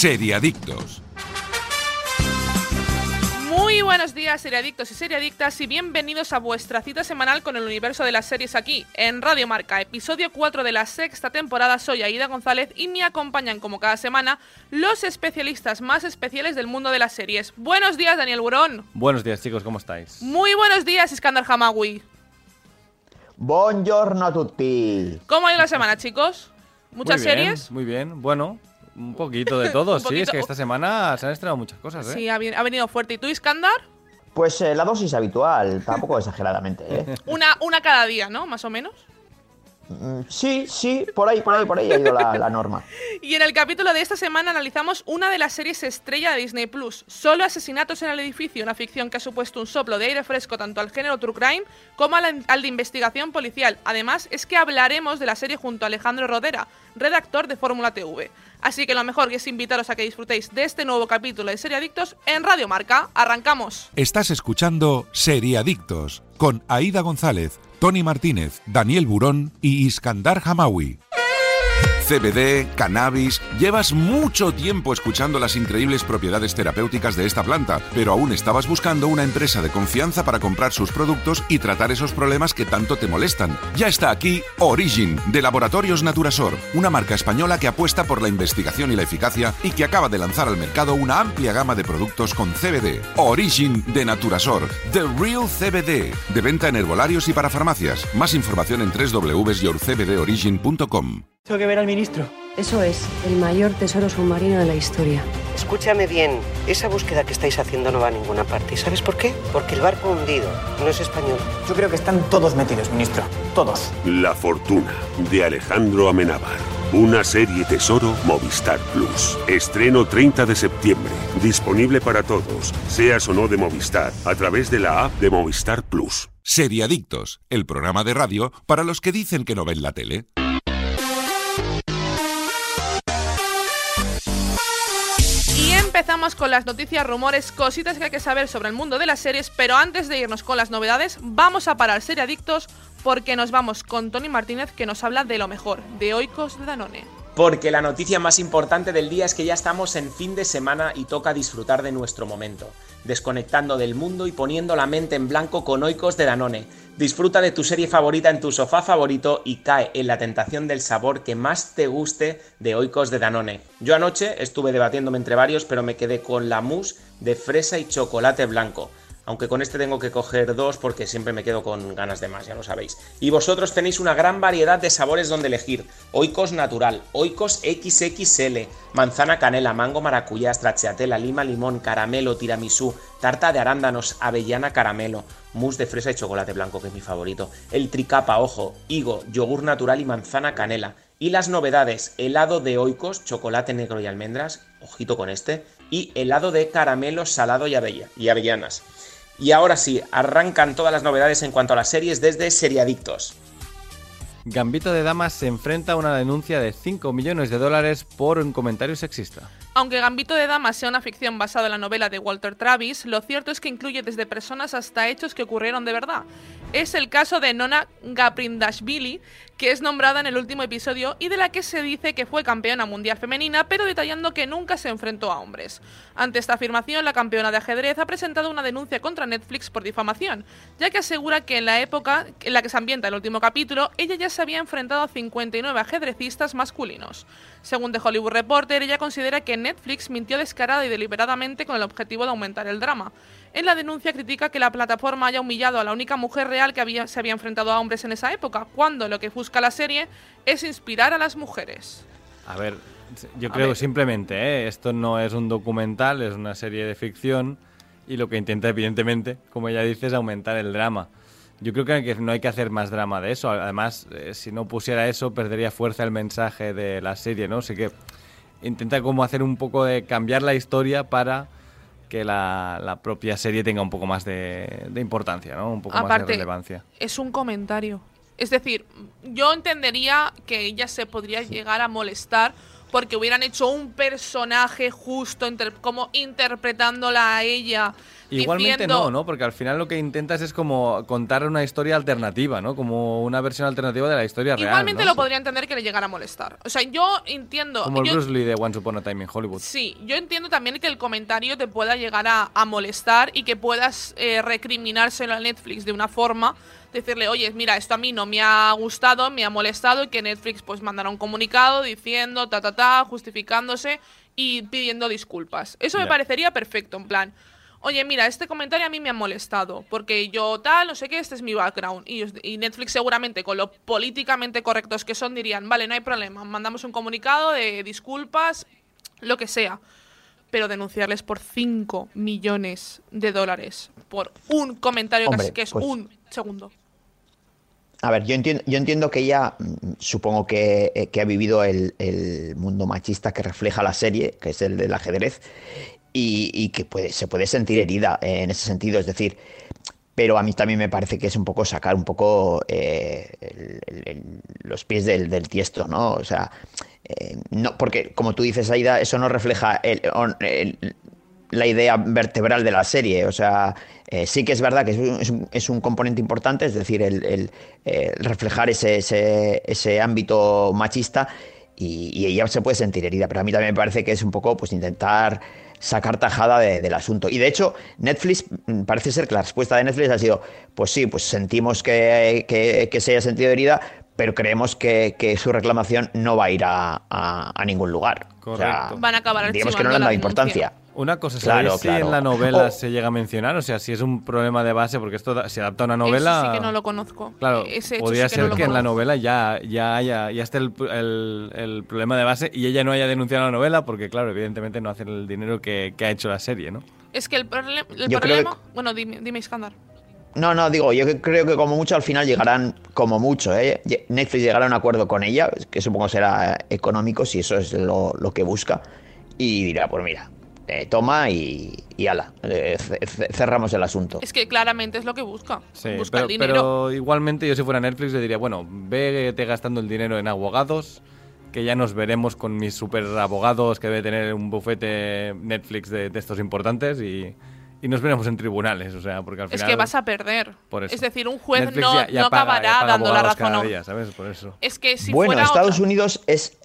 Seriadictos. Muy buenos días, seriadictos y seriadictas, y bienvenidos a vuestra cita semanal con el universo de las series aquí, en Radio Marca, episodio 4 de la sexta temporada. Soy Aida González y me acompañan, como cada semana, los especialistas más especiales del mundo de las series. Buenos días, Daniel Burón. Buenos días, chicos, ¿cómo estáis? Muy buenos días, Iskandar Hamawi. Buongiorno a tutti. ¿Cómo ha ido la semana, chicos? ¿Muchas Muy bien, series? Muy bien, bueno, un poquito de todo, sí, es que esta semana se han estrenado muchas cosas, ¿eh? Sí, ha venido fuerte. ¿Y tú, Iskandar? Pues eh, la dosis habitual, tampoco exageradamente, ¿eh? Una, una cada día, ¿no? Más o menos. Sí, sí, por ahí, por ahí, por ahí ha ido la, la norma. Y en el capítulo de esta semana analizamos una de las series estrella de Disney Plus, Solo asesinatos en el edificio, una ficción que ha supuesto un soplo de aire fresco tanto al género true crime como al, al de investigación policial. Además, es que hablaremos de la serie junto a Alejandro Rodera, redactor de Fórmula TV. Así que lo mejor es invitaros a que disfrutéis de este nuevo capítulo de Serie Adictos en Radio Marca. ¡Arrancamos! Estás escuchando Seriadictos con Aida González, Tony Martínez, Daniel Burón y Iskandar Hamawi. CBD, cannabis. Llevas mucho tiempo escuchando las increíbles propiedades terapéuticas de esta planta, pero aún estabas buscando una empresa de confianza para comprar sus productos y tratar esos problemas que tanto te molestan. Ya está aquí Origin, de Laboratorios Naturasor, una marca española que apuesta por la investigación y la eficacia y que acaba de lanzar al mercado una amplia gama de productos con CBD. Origin de Naturasor, The Real CBD, de venta en herbolarios y para farmacias. Más información en www.yourcbdorigin.com. Tengo que ver al ministro. Eso es, el mayor tesoro submarino de la historia. Escúchame bien, esa búsqueda que estáis haciendo no va a ninguna parte. ¿Y sabes por qué? Porque el barco hundido no es español. Yo creo que están todos metidos, ministro. Todos. La fortuna de Alejandro Amenábar. Una serie tesoro Movistar Plus. Estreno 30 de septiembre. Disponible para todos, seas o no de Movistar, a través de la app de Movistar Plus. Seriadictos, el programa de radio para los que dicen que no ven la tele. Empezamos con las noticias, rumores, cositas que hay que saber sobre el mundo de las series, pero antes de irnos con las novedades, vamos a parar Serie Adictos porque nos vamos con Tony Martínez que nos habla de lo mejor, de Oikos de Danone. Porque la noticia más importante del día es que ya estamos en fin de semana y toca disfrutar de nuestro momento, desconectando del mundo y poniendo la mente en blanco con Oikos de Danone. Disfruta de tu serie favorita en tu sofá favorito y cae en la tentación del sabor que más te guste de Oikos de Danone. Yo anoche estuve debatiéndome entre varios, pero me quedé con la mousse de fresa y chocolate blanco aunque con este tengo que coger dos porque siempre me quedo con ganas de más, ya lo sabéis. Y vosotros tenéis una gran variedad de sabores donde elegir. Oikos natural, Oikos XXL, manzana canela, mango maracuyá, stracciatella, lima limón, caramelo, tiramisú, tarta de arándanos, avellana caramelo, mousse de fresa y chocolate blanco que es mi favorito, el tricapa, ojo, higo, yogur natural y manzana canela. Y las novedades, helado de oikos, chocolate negro y almendras, ojito con este, y helado de caramelo salado y, y avellanas. Y ahora sí, arrancan todas las novedades en cuanto a las series desde Seriadictos. Gambito de Damas se enfrenta a una denuncia de 5 millones de dólares por un comentario sexista. Aunque Gambito de Damas sea una ficción basada en la novela de Walter Travis, lo cierto es que incluye desde personas hasta hechos que ocurrieron de verdad. Es el caso de Nona Gaprindashvili, que es nombrada en el último episodio y de la que se dice que fue campeona mundial femenina, pero detallando que nunca se enfrentó a hombres. Ante esta afirmación, la campeona de ajedrez ha presentado una denuncia contra Netflix por difamación, ya que asegura que en la época en la que se ambienta el último capítulo, ella ya se había enfrentado a 59 ajedrecistas masculinos. Según The Hollywood Reporter, ella considera que Netflix mintió descarada y deliberadamente con el objetivo de aumentar el drama. En la denuncia critica que la plataforma haya humillado a la única mujer real que había- se había enfrentado a hombres en esa época, cuando lo que busca la serie es inspirar a las mujeres. A ver, yo creo simplemente, ¿eh? esto no es un documental, es una serie de ficción y lo que intenta, evidentemente, como ella dice, es aumentar el drama. Yo creo que no hay que hacer más drama de eso. Además, eh, si no pusiera eso, perdería fuerza el mensaje de la serie, ¿no? Así que intenta como hacer un poco de cambiar la historia para que la, la propia serie tenga un poco más de, de importancia, ¿no? Un poco más de relevancia. es un comentario. Es decir, yo entendería que ella se podría llegar a molestar porque hubieran hecho un personaje justo, inter- como interpretándola a ella. Igualmente diciendo- no, ¿no? Porque al final lo que intentas es como contar una historia alternativa, ¿no? Como una versión alternativa de la historia real. Igualmente ¿no? lo podría entender que le llegara a molestar. O sea, yo entiendo. Como el yo- Bruce Lee de Once Upon a Time in Hollywood. Sí, yo entiendo también que el comentario te pueda llegar a, a molestar y que puedas eh, recriminárselo a Netflix de una forma, decirle, oye, mira, esto a mí no me ha gustado, me ha molestado y que Netflix pues mandará un comunicado diciendo, ta, ta, ta, justificándose y pidiendo disculpas. Eso me parecería perfecto, en plan. Oye, mira, este comentario a mí me ha molestado, porque yo tal, no sé qué, este es mi background. Y, y Netflix seguramente, con lo políticamente correctos que son, dirían, vale, no hay problema, mandamos un comunicado de disculpas, lo que sea. Pero denunciarles por 5 millones de dólares por un comentario que Hombre, es- que es pues- un segundo. A ver, yo entiendo, yo entiendo que ella, mm, supongo que, eh, que ha vivido el, el mundo machista que refleja la serie, que es el del ajedrez, y, que puede, se puede sentir herida en ese sentido. Es decir, pero a mí también me parece que es un poco sacar un poco eh, los pies del, del tiesto, ¿no? O sea, eh, no, porque como tú dices, Aida, eso no refleja la idea vertebral de la serie. O sea, eh, sí que es verdad que es un, es un- componente importante, es decir, el, reflejar ese, ese, ese ámbito machista y, y ella se puede sentir herida, pero a mí también me parece que es un poco pues intentar sacar tajada de- del asunto. Y de hecho, Netflix, mm, parece ser que la respuesta de Netflix ha sido, pues sí, pues sentimos que, que- que se haya sentido herida, pero creemos que, que su reclamación no va a ir a, a- a ningún lugar. O sea, Correcto. Van a acabar digamos que no le han dado denuncia. Una cosa, Claro, ¿sabéis si claro. en la novela Oh. se llega a mencionar? O sea, si es un problema de base, porque esto se adapta a una novela... Eso sí que no lo conozco. Claro, Ese hecho podría sí que no ser lo que en la conozco. novela ya, ya haya ya esté el, el- el problema de base y ella no haya denunciado la novela porque, claro, evidentemente no hacen el dinero que, que ha hecho la serie, ¿no? Es que el, el Yo creo problema... Bueno, dime, dime Iskandar. No, no, digo, yo creo que como mucho al final llegarán, como mucho, ¿eh? Netflix llegará a un acuerdo con ella, que supongo será económico, si eso es lo, lo que busca, y dirá, pues mira, eh, toma y, y ala, eh, ce- ce- cerramos el asunto. Es que claramente es lo que busca. Sí, busca pero, el dinero. pero igualmente yo si fuera Netflix le diría, bueno, vete gastando el dinero en abogados, que ya nos veremos con mis super abogados que debe tener un bufete Netflix de, de estos importantes y, y nos veremos en tribunales, o sea, porque al Es final... que vas a perder. Por eso. Es decir, un juez Netflix no, ya- ya no paga- acabará ya paga dando la razón. cada a- día, ¿sabes? Por eso. Es que si bueno, fuera Estados otra- Unidos es...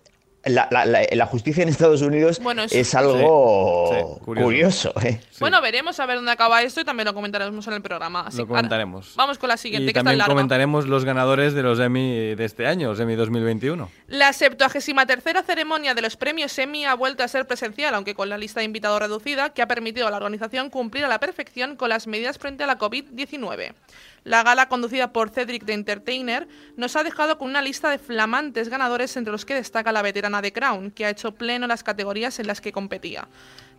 La, la- la- la justicia en Estados Unidos Bueno, es- es algo Sí, sí, curioso. curioso. ¿eh? Bueno, veremos a ver dónde acaba esto y también lo comentaremos en el programa. Así Lo ahora comentaremos. vamos con la siguiente, Y que está también comentaremos los ganadores de los Emmy de este año, los Emmy 2021. La 73 ceremonia de los premios Emmy ha vuelto a ser presencial, aunque con la lista de invitados reducida, que ha permitido a la organización cumplir a la perfección con las medidas frente a la COVID-19. La gala, conducida por Cedric the Entertainer, nos ha dejado con una lista de flamantes ganadores entre los que destaca la veterana de Crown, que ha hecho pleno las categorías en las que competía.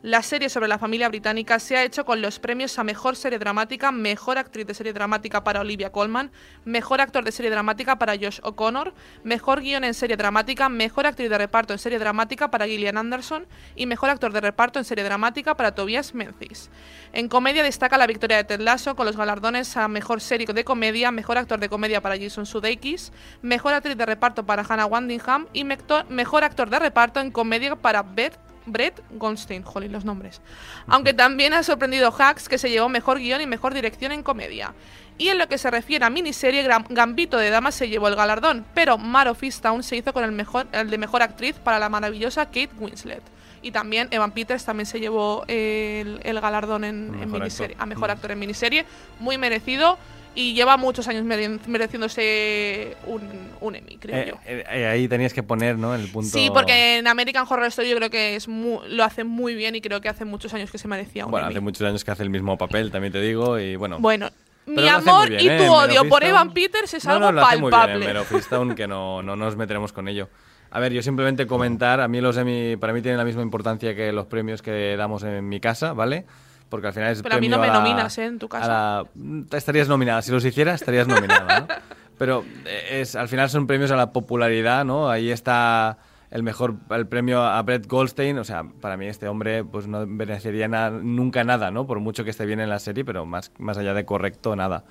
La serie sobre la familia británica se ha hecho con los premios a Mejor Serie Dramática, Mejor Actriz de Serie Dramática para Olivia Colman, Mejor Actor de Serie Dramática para Josh O'Connor, Mejor Guión en Serie Dramática, Mejor Actriz de Reparto en Serie Dramática para Gillian Anderson y Mejor Actor de Reparto en Serie Dramática para Tobias Menzies. En comedia destaca la victoria de Ted Lasso con los galardones a Mejor Serie de Comedia, Mejor Actor de Comedia para Jason Sudeikis, Mejor Actriz de Reparto para Hannah Wandingham y Mejor Actor de Reparto en Comedia para Beth Brett Goldstein, jolín los nombres. Aunque también ha sorprendido Hacks, que se llevó mejor guion y mejor dirección en comedia. Y en lo que se refiere a miniserie, Gambito de Damas se llevó el galardón, pero Mar of Easttown se hizo con el, mejor, el de mejor actriz para la maravillosa Kate Winslet. Y también Evan Peters también se llevó el, el galardón en, miniserie, actor. a mejor Mm. actor en miniserie. Muy merecido y lleva muchos años mere- mereciéndose un, un Emmy, creo Eh, yo. eh, eh, ahí tenías que poner, ¿no? El punto... Sí, porque en American Horror Story yo creo que es lo hace muy bien y creo que hace muchos años que se merecía un Bueno, Emmy. hace muchos años que hace el mismo papel, también te digo, y bueno... Bueno, Pero mi amor muy y bien, tu ¿eh? odio por Evan Peters es No, algo no, lo hace muy bien palpable. en Men of Easttown, que no, no nos meteremos con ello. A ver, yo simplemente comentar, a mí los Emmy, para mí tienen la misma importancia que los premios que damos en mi casa, ¿vale? Porque al final es Pero a mí no me la- nominas, ¿eh? En tu casa. la- estarías nominada, si los hiciera estarías nominada, ¿no? Pero eh, es, al final son premios a la popularidad, ¿no? Ahí está el mejor el premio a Brett Goldstein, o sea, para mí este hombre pues no merecería na- nunca nada, ¿no? Por mucho que esté bien en la serie, pero más, más allá de correcto, nada.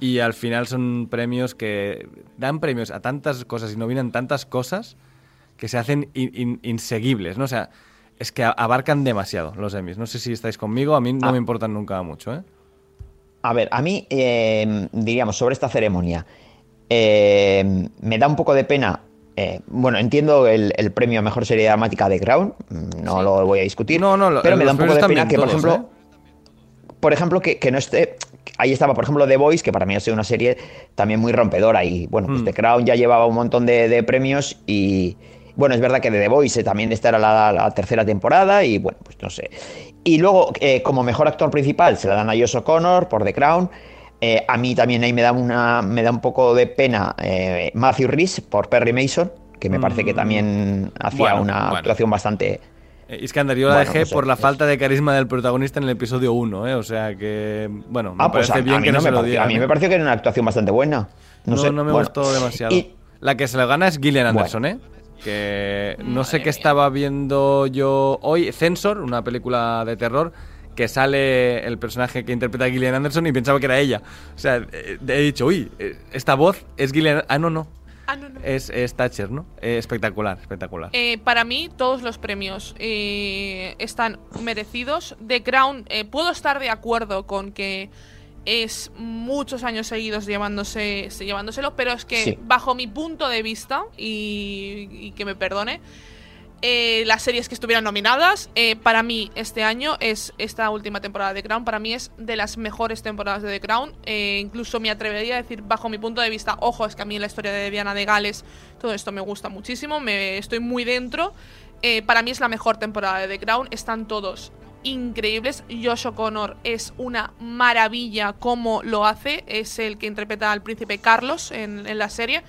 Y al final son premios que dan premios a tantas cosas y nominan tantas cosas que se hacen in- in- inseguibles, ¿no? O sea, es que abarcan demasiado los Emmys. No sé si estáis conmigo, a mí no Ah. me importan nunca mucho, ¿eh? A ver, a mí, eh, diríamos, sobre esta ceremonia, eh, me da un poco de pena. eh, bueno, entiendo el, el premio a mejor serie dramática de Crown, mm, no lo voy a discutir. No, no, lo- pero me da un poco de pena que, por ejemplo, por ejemplo, que, que no esté. Ahí estaba, por ejemplo, The Voice, que para mí ha sido una serie también muy rompedora. Y bueno, pues The Crown ya llevaba un montón de, de premios. Y bueno, es verdad que de The Voice también esta era la, la tercera temporada. Y bueno, pues no sé. Y luego, eh, como mejor actor principal, se la dan a Josh O'Connor por The Crown. Eh, a mí también ahí me da, una, me da un poco de pena eh, Matthew Rhys por Perry Mason, que me parece que Mm. también hacía Bueno, una bueno. actuación bastante. Eh, Iskandar, yo la Bueno, dejé no sé, por la falta de carisma del protagonista en el episodio 1, ¿eh? O sea que, bueno, me Ah, pues parece a, bien a mí que no, se me lo digan. a mí me pareció que era una actuación bastante buena. No, No, sé, no me bueno. gustó demasiado. Y- La que se lo gana es Gillian Anderson, ¿eh? Que no sé qué estaba viendo yo hoy. Censor, una película de terror, que sale el personaje que interpreta a Gillian Anderson y pensaba que era ella. O sea, eh, he dicho, uy, eh, esta voz es Gillian... Ah, no, no. Ah, no, no. Es, es Thatcher, ¿no? Eh, espectacular, espectacular. Eh, para mí, todos los premios eh, están merecidos. The Crown, puedo estar de acuerdo con que es muchos años seguidos llevándose, llevándoselo, pero es que Sí. bajo mi punto de vista, y, y que me perdone, eh, las series que estuvieran nominadas, eh, para mí este año es esta última temporada de The Crown, para mí es de las mejores temporadas de The Crown, eh, incluso me atrevería a decir bajo mi punto de vista, ojo, es que a mí la historia de Diana de Gales, todo esto me gusta muchísimo, me estoy muy dentro, para mí es la mejor temporada de The Crown, están todos increíbles, Josh O'Connor es una maravilla como lo hace, es el que interpreta al príncipe Carlos en, en la serie,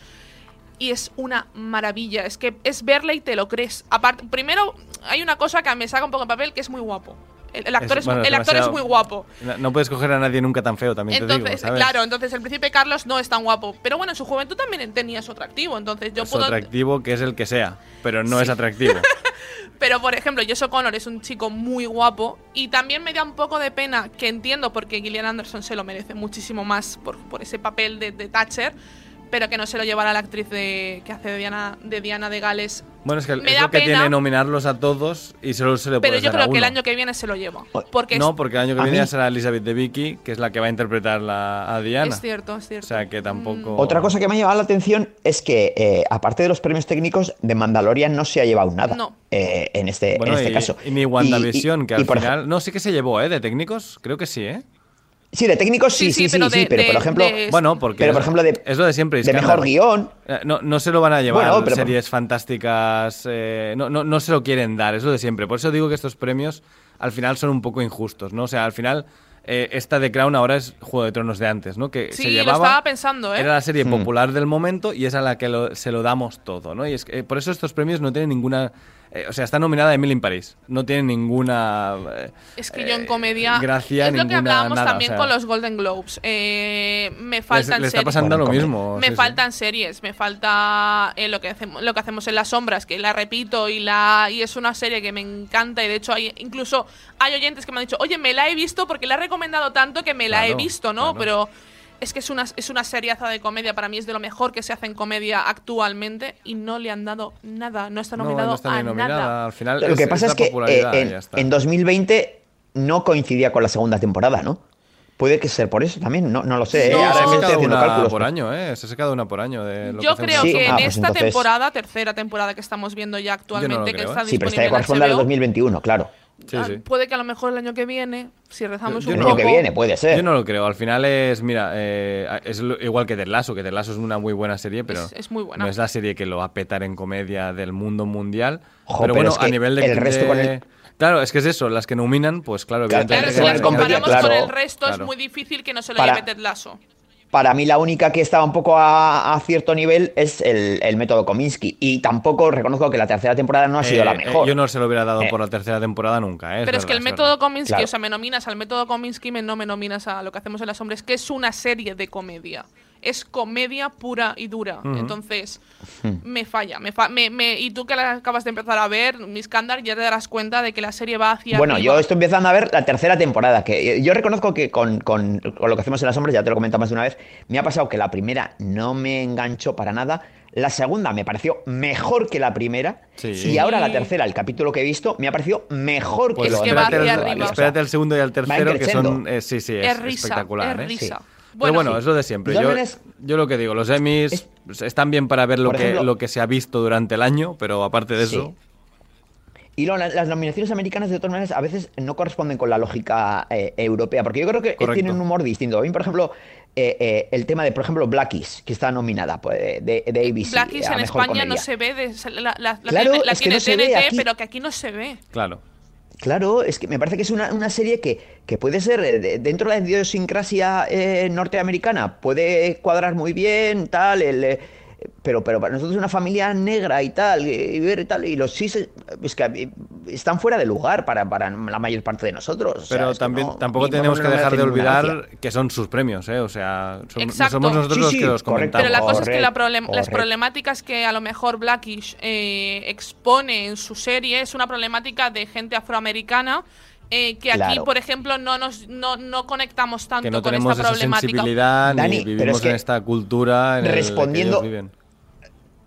y es una maravilla. Es que es verle y te lo crees. Aparte, primero, hay una cosa que me saca un poco de papel que es muy guapo. El, el actor, es, bueno, el actor es demasiado- muy guapo. No, no puedes coger a nadie nunca tan feo, también te Entonces, digo, ¿sabes? claro, entonces el príncipe Carlos no es tan guapo. Pero bueno, en su juventud también tenía su atractivo. Entonces yo es puedo. atractivo que es el que sea, pero no es atractivo. Pero por ejemplo, Josh O'Connor es un chico muy guapo. Y también me da un poco de pena, que entiendo porque Gillian Anderson se lo merece muchísimo más por, por ese papel de, de Thatcher. Pero que no se lo llevará la actriz de, que hace de Diana, de Diana de Gales. Bueno, es que Me es da lo que pena. tiene nominarlos a todos y solo se le puede Pero yo a creo que el año que viene se lo lleva. Porque No, porque el año que viene mí- ya será Elizabeth de Vicky, que es la que va a interpretar la, a Diana. Es cierto, es cierto. O sea que tampoco. Otra cosa que me ha llamado la atención es que, eh, aparte de los premios técnicos, de Mandalorian no se ha llevado nada No. eh, en este, Bueno, en este y, caso. y ni WandaVision, Y- y- que al final. No, sí que se llevó, ¿eh? De técnicos, creo que sí, ¿eh? Sí, de técnicos sí, sí, sí, sí, pero de- pero por ejemplo, de- Bueno, porque. pero es- por ejemplo de, es lo de siempre. de mejor guion. Eh, No, no se lo van a llevar Bueno, pero- series fantásticas. eh, no, no, no se lo quieren dar, es lo de siempre. Por eso digo que estos premios al final son un poco injustos, ¿no? O sea, al final. eh, esta de Crown ahora es Juego de Tronos de antes, ¿no? Que Sí, se lo llevaba, estaba pensando, ¿eh? Era la serie Hmm. popular del momento y es a la que lo- se lo damos todo, ¿no? Y es que, eh, por eso estos premios no tienen ninguna... eh, o sea, está nominada Emily in Paris. No tienen ninguna... eh, Es que yo en comedia. gracia, es lo que hablábamos nada, también o sea. con los Golden Globes. Eh, me faltan le está series. pasando lo Bueno, mismo. Me sí, sí. faltan series, me falta eh, lo que hacemos lo que hacemos en las sombras, que la repito y la y es una serie que me encanta y de hecho hay incluso hay oyentes que me han dicho, "Oye, me la he visto porque la he recomendado tanto que me la he visto", ¿no? claro. Pero es que es una es una seriaza de comedia, para mí es de lo mejor que se hace en comedia actualmente y no le han dado nada, no está No, nominado no está a nominada. nada. Al final Lo que pasa es que eh, en, ya está. en 2020 no coincidía con la segunda temporada, ¿no? Puede que ser por eso también, no, no lo sé. ¿eh? No, Se Ahora ha una cálculos. por año, ¿eh? Se ha sacado una por año de lo Yo que creo. Sí, que ah, en pues esta entonces- temporada, tercera temporada que estamos viendo ya actualmente, que creo, está ¿eh? Sí, pero esta disponible ya en corresponde al HBO, 2021, claro. Sí, ah, sí. Puede que a lo mejor el año que viene, si rezamos Yo un El no- año poco. que viene, puede ser. Yo no lo creo. Al final es, mira, eh, es lo- igual que Ted Lasso, que Ted Lasso es una muy buena serie, pero Es- es muy buena. no es la serie que lo va a petar en comedia del mundo mundial. Jo, pero pero bueno, es que a nivel de... el resto con el- Claro, es que es eso, las que nominan, pues claro, Claro, Claro, evidentemente... si las comparamos con el resto, Claro. es muy difícil que no se lo Para- lleve Ted Lasso. Para mí la única que estaba un poco a, a cierto nivel es el, el método Kominsky. Y tampoco reconozco que la tercera temporada no ha sido Eh, la eh, mejor. yo no se lo hubiera dado Eh. por la tercera temporada nunca, ¿eh? Pero es que el método verdad. Kominsky, Claro. o sea, me nominas al método Kominsky, me, no me nominas a lo que hacemos en las hombres, que es una serie de comedia. Es comedia pura y dura. Entonces, Hmm. me falla. Me fa- me- me- y tú que la acabas de empezar a ver, Miss Kandar, ya te darás cuenta de que la serie va hacia. Bueno, arriba. yo estoy empezando a ver la tercera temporada, que eh, yo reconozco que con, con- con lo que hacemos en las sombras, ya te lo he comentado más de una vez, me ha pasado que la primera no me enganchó para nada, la segunda me pareció mejor que la primera, Sí. y ahora la tercera, el capítulo que he visto, me ha parecido mejor Pues que lo espérate, arriba. espérate al segundo y al tercero, que son. eh, sí, sí, es, Es risa, espectacular. es ¿eh? risa. Sí. Pero bueno, sí. es lo de siempre. De Yo, lo que digo, los Emmys Es- están bien para ver lo que, ejemplo- lo que se ha visto durante el año, pero aparte de Sí. eso. Y las nominaciones americanas, de todas maneras, a veces no corresponden con la lógica eh, europea, porque yo creo que Correcto. tienen un humor distinto. A mí, por ejemplo, eh, eh, el tema de, por ejemplo, Blackies, que está nominada pues, de, de ABC. Blackies a en mejor España no se ve, de- la, la- la Claro, tiene, es que no se ve TNT, pero que aquí no se ve. Claro. Claro, es que me parece que es una, una serie que, que puede ser, eh, de- dentro de la idiosincrasia eh, norteamericana, puede cuadrar muy bien, tal, el, eh, pero, pero para nosotros una familia negra y tal, y, ver y tal, y los se- es que eh, están fuera de lugar para, para la mayor parte de nosotros. o sea, Pero también no- tampoco tenemos que dejar de olvidar que son sus premios, ¿eh? O sea, son- no Exacto. somos nosotros Sí, los sí, que los correcto. Pero la comentamos. cosa es que la, Correcto, problem- las problemáticas que a lo mejor Blackish eh, expone en su serie es una problemática de gente afroamericana eh, que aquí, Claro. por ejemplo, no nos no, no conectamos tanto que no con tenemos esta esa problemática. sensibilidad Dani, ni pero vivimos es que en esta cultura en el que respondiendo- ellos viven.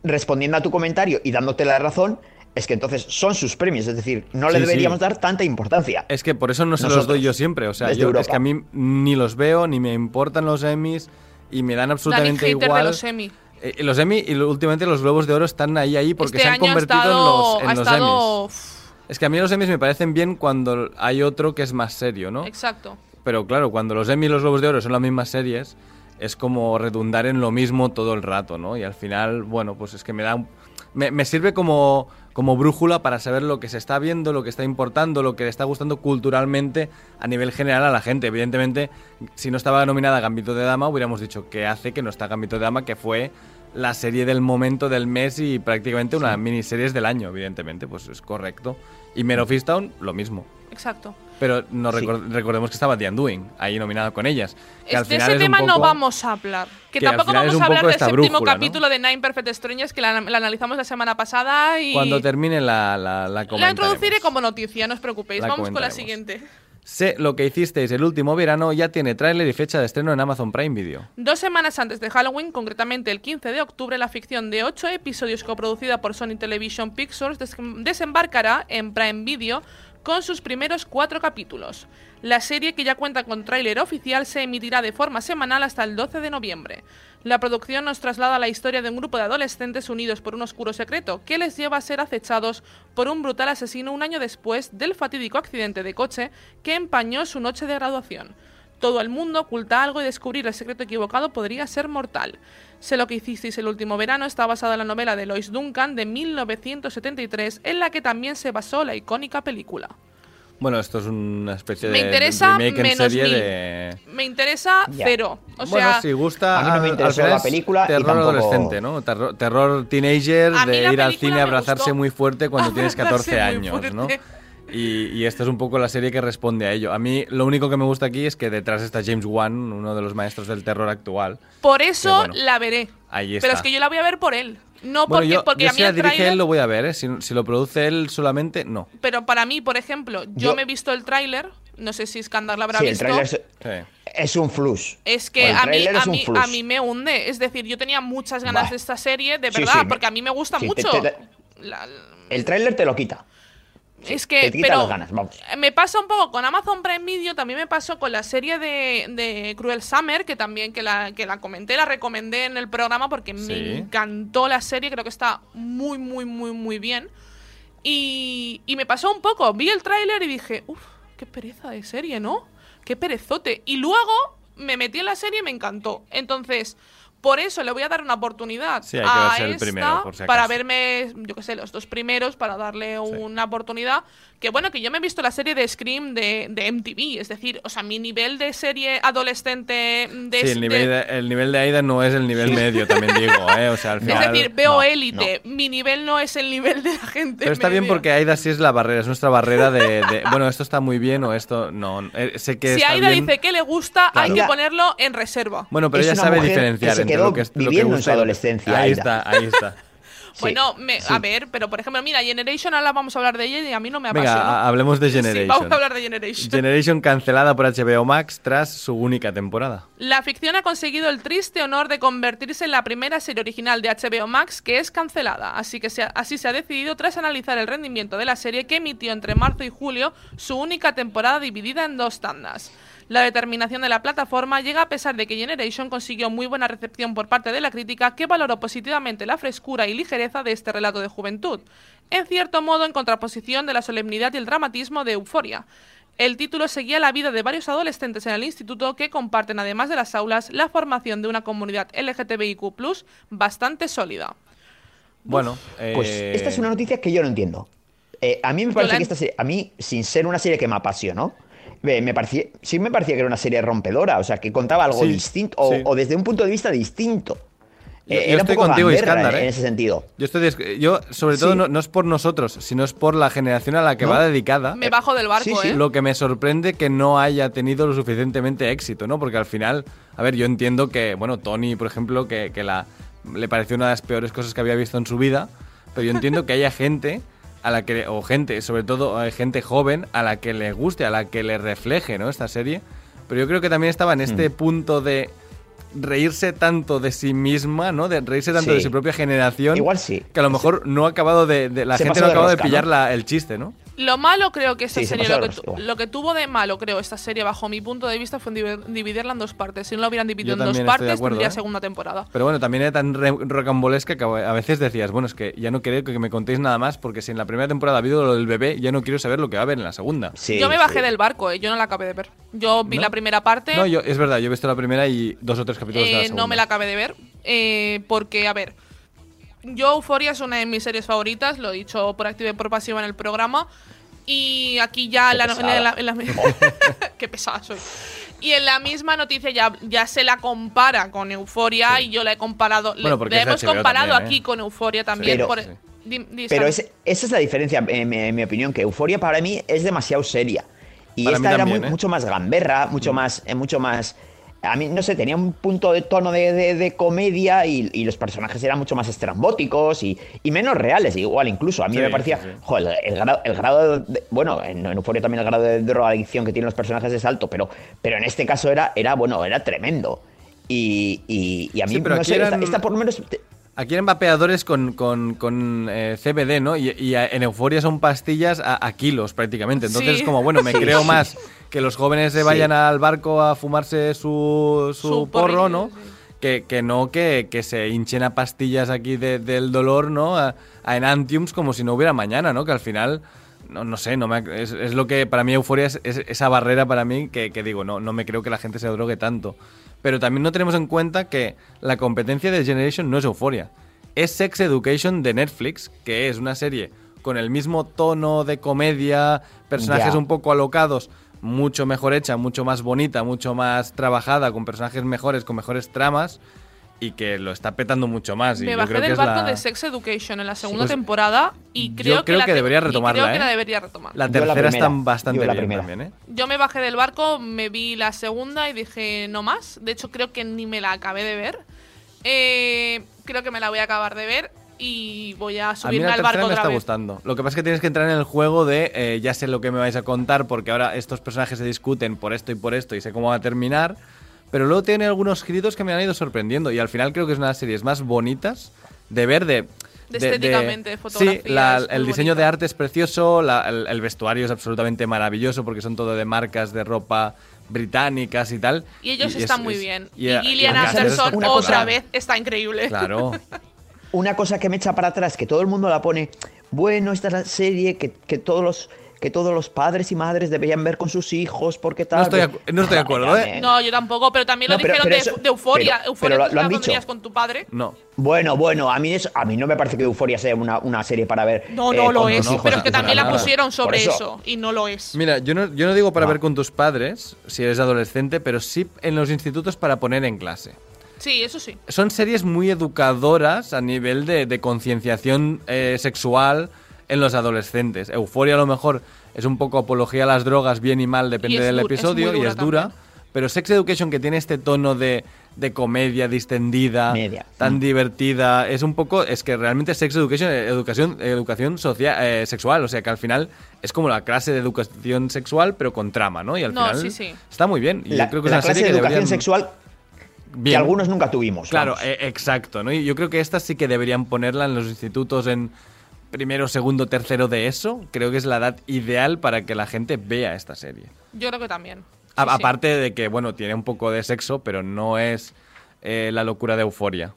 Respondiendo a tu comentario y dándote la razón, es que entonces son sus premios, es decir, no le Sí, deberíamos sí. dar tanta importancia. Es que por eso no se los doy yo siempre. O sea, yo, es que a mí ni los veo, ni me importan los Emmys, y me dan absolutamente igual. de los Emmy. Eh, los Emmy y últimamente los Globos de Oro están ahí, ahí, porque este se han convertido estado, en los, en los estado- Emmys. Es que a mí los Emmys me parecen bien cuando hay otro que es más serio, ¿no? Exacto. Pero claro, cuando los Emmy y los Globos de Oro son las mismas series, es como redundar en lo mismo todo el rato, ¿no? Y al final, bueno, pues es que me da un- me, me sirve como, como brújula para saber lo que se está viendo, lo que está importando, lo que le está gustando culturalmente a nivel general a la gente. Evidentemente, si no estaba nominada Gambito de Dama, hubiéramos dicho que hace que no está Gambito de Dama, que fue la serie del momento del mes y prácticamente una miniseries del año, evidentemente, pues es correcto. Y Men of Easttown, lo mismo. Exacto. Pero no Sí. recor- recordemos que estaba The Undoing, ahí nominada con ellas. Que al de final ese es un tema no vamos a hablar. Que, tampoco vamos a hablar del séptimo brújula, ¿no? capítulo de Nine Perfect Strangers que la, la analizamos la semana pasada y Cuando termine la, la, la la introduciré como noticia, no os preocupéis. La Vamos con la siguiente. Sé lo que hicisteis el último verano ya tiene tráiler y fecha de estreno en Amazon Prime Video. Dos semanas antes de Halloween, concretamente el 15 de octubre, la ficción de ocho episodios coproducida por Sony Television Pictures des- desembarcará en Prime Video con sus primeros cuatro capítulos. La serie, que ya cuenta con tráiler oficial, se emitirá de forma semanal hasta el 12 de noviembre. La producción nos traslada la historia de un grupo de adolescentes unidos por un oscuro secreto que les lleva a ser acechados por un brutal asesino un año después del fatídico accidente de coche que empañó su noche de graduación. Todo el mundo oculta algo y descubrir el secreto equivocado podría ser mortal. Sé lo que hicisteis el último verano está basada en la novela de Lois Duncan de 1973, en la que también se basó la icónica película. Bueno, esto es una especie Me de interesa remake en menos serie mil. de... Me interesa cero. O bueno, sea, si gusta, a mí no me interesó final la película y terror tampoco- adolescente, ¿no? Terror, terror teenager de ir al cine a abrazarse muy fuerte cuando tienes 14 Abrazarse muy años, ¿no? Y, y esta es un poco la serie que responde a ello. A mí lo único que me gusta aquí es que detrás está James Wan, uno de los maestros del terror actual. por eso bueno, la veré. Ahí Pero es que yo la voy a ver por él. No Bueno, porque, yo, porque yo a mí si la el dirige tráiler... él lo voy a ver, ¿eh? Si, si lo produce él solamente, no. Pero para mí, por ejemplo, yo, Yo- me he visto el tráiler. No sé si Skandar la habrá Sí, el visto. es, Sí. es un flux. Es que El a mí, a, mí, flux. a mí me hunde. Es decir, yo tenía muchas ganas Bah. de esta serie, de verdad, sí, porque a mí me gusta sí, te- mucho. te- La- El tráiler te lo quita. Es que, te quita pero las ganas, vamos. me pasa un poco con Amazon Prime Video, también me pasó con la serie de, de Cruel Summer, que también que la, que la comenté, la recomendé en el programa porque Sí. me encantó la serie, creo que está muy, muy, muy, muy bien. Y, y me pasó un poco, vi el tráiler y dije, uff, qué pereza de serie, ¿no? Qué perezote. Y luego me metí en la serie y me encantó. Entonces, Por eso le voy a dar una oportunidad Sí, hay que a el esta primero, por si para verme, yo qué sé, los dos primeros para darle una oportunidad. Que bueno, que yo me he visto la serie de Scream de, de MTV, es decir, o sea, mi nivel de serie adolescente de, Sí, el nivel de- de, el nivel de Aida no es el nivel medio, también digo, ¿eh? O sea, al final... es decir, veo no, élite, mi nivel no es el nivel de la gente. Pero está bien media. porque Aida sí es la barrera, es nuestra barrera de, de, bueno, esto está muy bien o esto no. Eh, sé que Si está Aida bien. dice que le gusta, hay Claro. que ponerlo en reserva. Bueno, pero Es ella sabe diferenciar que se entre quedó lo que, es- lo que viviendo en su adolescencia, Ahí Aida. está, ahí está. Sí, Bueno, me- sí. a ver, pero por ejemplo, mira, Generation ahora vamos a hablar de ella y a mí no me Venga, apasiona. ha- hablemos de Sí, Generation. vamos a hablar de Generation. Generation cancelada por HBO Max tras su única temporada. La ficción ha conseguido el triste honor de convertirse en la primera serie original de HBO Max que es cancelada, así que se así se ha decidido tras analizar el rendimiento de la serie que emitió entre marzo y julio su única temporada dividida en dos tandas. La determinación de la plataforma llega a pesar de que Generation consiguió muy buena recepción por parte de la crítica que valoró positivamente la frescura y ligereza de este relato de juventud, en cierto modo en contraposición de la solemnidad y el dramatismo de Euforia. El título seguía la vida de varios adolescentes en el instituto que comparten, además de las aulas, la formación de una comunidad LGTBIQ bastante sólida. Bueno, Pues eh, esta es una noticia que yo no entiendo. Eh, a mí me parece que esta serie, a mí, sin ser una serie que me apasionó, me parecía, sí me parecía que era una serie rompedora, o sea, que contaba algo Sí, distinto, o, sí. o desde un punto de vista distinto. Yo- Eh, yo era estoy un poco contigo, Iskandar, en, ¿eh? en ese sentido. Yo estoy yo sobre todo Sí. no, no es por nosotros, sino es por la generación a la que ¿No? va dedicada. Me bajo del barco, sí, sí. ¿eh? Lo que me sorprende que no haya tenido lo suficientemente éxito, ¿no? Porque al final, a ver, yo entiendo que, bueno, Tony, por ejemplo, que, que la, le pareció una de las peores cosas que había visto en su vida, pero yo entiendo que haya gente a la que, o gente, sobre todo eh, gente joven, a la que le guste, a la que le refleje, ¿no? Esta serie. Pero yo creo que también estaba en este Mm. punto de reírse tanto de sí misma, ¿no? De reírse tanto Sí. de su propia generación. Igual sí. Que a lo mejor no ha acabado de... de- la Se gente no ha acabado de rosca, pillar ¿no? la- el chiste, ¿no? Lo malo creo que esta Sí, serie, lo que, tu- lo que tuvo de malo creo esta serie bajo mi punto de vista fue divi- dividirla en dos partes. Si no la hubieran dividido Yo en dos partes, acuerdo, tendría ¿eh? segunda temporada. Pero bueno, también era tan re- rocambolesca que a veces decías, bueno, es que ya no quiero que me contéis nada más porque si en la primera temporada ha habido lo del bebé, ya no quiero saber lo que va a haber en la segunda. Sí, yo me bajé sí. del barco, ¿eh? yo no la acabé de ver. Yo vi ¿No? la primera parte. No, yo, es verdad, yo he visto la primera y dos o tres capítulos de la Eh, segunda. no me la acabé de ver. eh, porque, a ver, yo Euforia es una de mis series favoritas, lo he dicho por activa y por pasiva en el programa. Y aquí ya Qué la, en la- en la- Qué pesada soy. Y en la misma noticia ya, ya se la compara con Euforia y yo la he comparado. Bueno, porque la hemos HBO comparado también, ¿eh? aquí con Euforia también. Pero- por- sí. di- di, Pero Sam. ese- esa es la diferencia, en, mi- en mi opinión, que Euforia para mí es demasiado seria. Y Para esta era también, muy- ¿eh? mucho más gamberra, mucho más, eh, mucho más. A mí, no sé, tenía un punto de tono de, de- de comedia y, y los personajes eran mucho más estrambóticos y, y menos reales, igual incluso. A mí Sí, me parecía, sí, sí. joder, el, grado, el grado de- bueno, en, en Euforia también el grado de drogadicción que tienen los personajes es alto, pero, pero en este caso era, era bueno, era tremendo. Y, y- y a mí, Sí, pero no aquí sé, eran- esta por lo menos... te- Aquí eran vapeadores con, con, con, eh, CBD, ¿no? Y, y a- en Euforia son pastillas a, a kilos prácticamente. Entonces Sí. es como, bueno, me creo más que los jóvenes se Sí. vayan al barco a fumarse su, su, Su porro, ¿no? sí. Que, que no que, que se hinchen a pastillas aquí de- del dolor, ¿no? A, a enantiums como si no hubiera mañana, ¿no? Que al final, no, no sé, no me, es, es lo que para mí Euforia es, es esa barrera para mí que, que digo, no, no me creo que la gente se drogue tanto. Pero también no tenemos en cuenta que la competencia de Generation no es Euforia. Es Sex Education de Netflix, que es una serie con el mismo tono de comedia, personajes un poco alocados, mucho mejor hecha, mucho más bonita, mucho más trabajada, con personajes mejores, con mejores tramas, y que lo está petando mucho más. y Me yo bajé creo que del es barco la- de Sex Education en la segunda Pues, temporada y yo creo, creo la que te- debería y retomarla, Creo que ¿eh? la debería retomar. La tercera está bastante la bien primera. también, ¿eh? Yo me bajé del barco, me vi la segunda y dije no más. De hecho, creo que ni me la acabé de ver. Eh, creo que me la voy a acabar de ver y voy a A mí subirme la al barco me está vez. gustando. Lo que pasa es que tienes que entrar en el juego de eh, ya sé lo que me vais a contar porque ahora estos personajes se discuten por esto y por esto y sé cómo va a terminar. Pero luego tiene algunos giritos que me han ido sorprendiendo y al final creo que es una de las series más bonitas de ver de... De estéticamente, Sí, fotografía, la- es muy el diseño bonita. de arte es precioso, la- el, el vestuario es absolutamente maravilloso porque son todo de marcas de ropa británicas y tal. Y ellos es- están muy es- bien. y Y, Gillian y Anderson otra vez está increíble. Claro. una cosa que me echa para atrás, que todo el mundo la pone, bueno, esta es la serie que, que todos los que todos los padres y madres deberían ver con sus hijos, porque tal. No estoy, de- no estoy de acuerdo, ¿eh? No, yo tampoco, pero también lo No, pero- dijeron pero de, eso- de Euforia. pero- Euforia pero lo- tú lo han dicho. con tu padre. No. Bueno, bueno, a mí, eso- a mí no me parece que Euforia sea una, una serie para ver. No, eh, no lo con es. hijos pero es que también la pusieron sobre Por eso. y no lo es. Mira, yo no, yo no digo para No. ver con tus padres, si eres adolescente, pero sí en los institutos para poner en clase. Sí, eso sí. Son series muy educadoras a nivel de, de concienciación eh, sexual en los adolescentes. Euforia a lo mejor es un poco apología a las drogas, bien y mal, depende Y es del es episodio, y dura es dura. también. Pero Sex Education, que tiene este tono de, de comedia distendida, Media. tan Mm. divertida, es un poco, es que realmente Sex Education, eh, educación, educación social, eh, sexual, o sea que al final es como la clase de educación sexual, pero con trama, ¿no? Y al No, final sí, sí. está muy bien. Y La, yo creo que es la una clase serie de que educación deberían- sexual que Bien. algunos nunca tuvimos. Claro, eh, exacto, ¿no? Y yo creo que estas sí que deberían ponerla en los institutos en primero, segundo, tercero de eso. Creo que es la edad ideal para que la gente vea esta serie. Yo creo que también. A- Sí, sí. Aparte de que, bueno, tiene un poco de sexo, pero no es eh, la locura de euforia.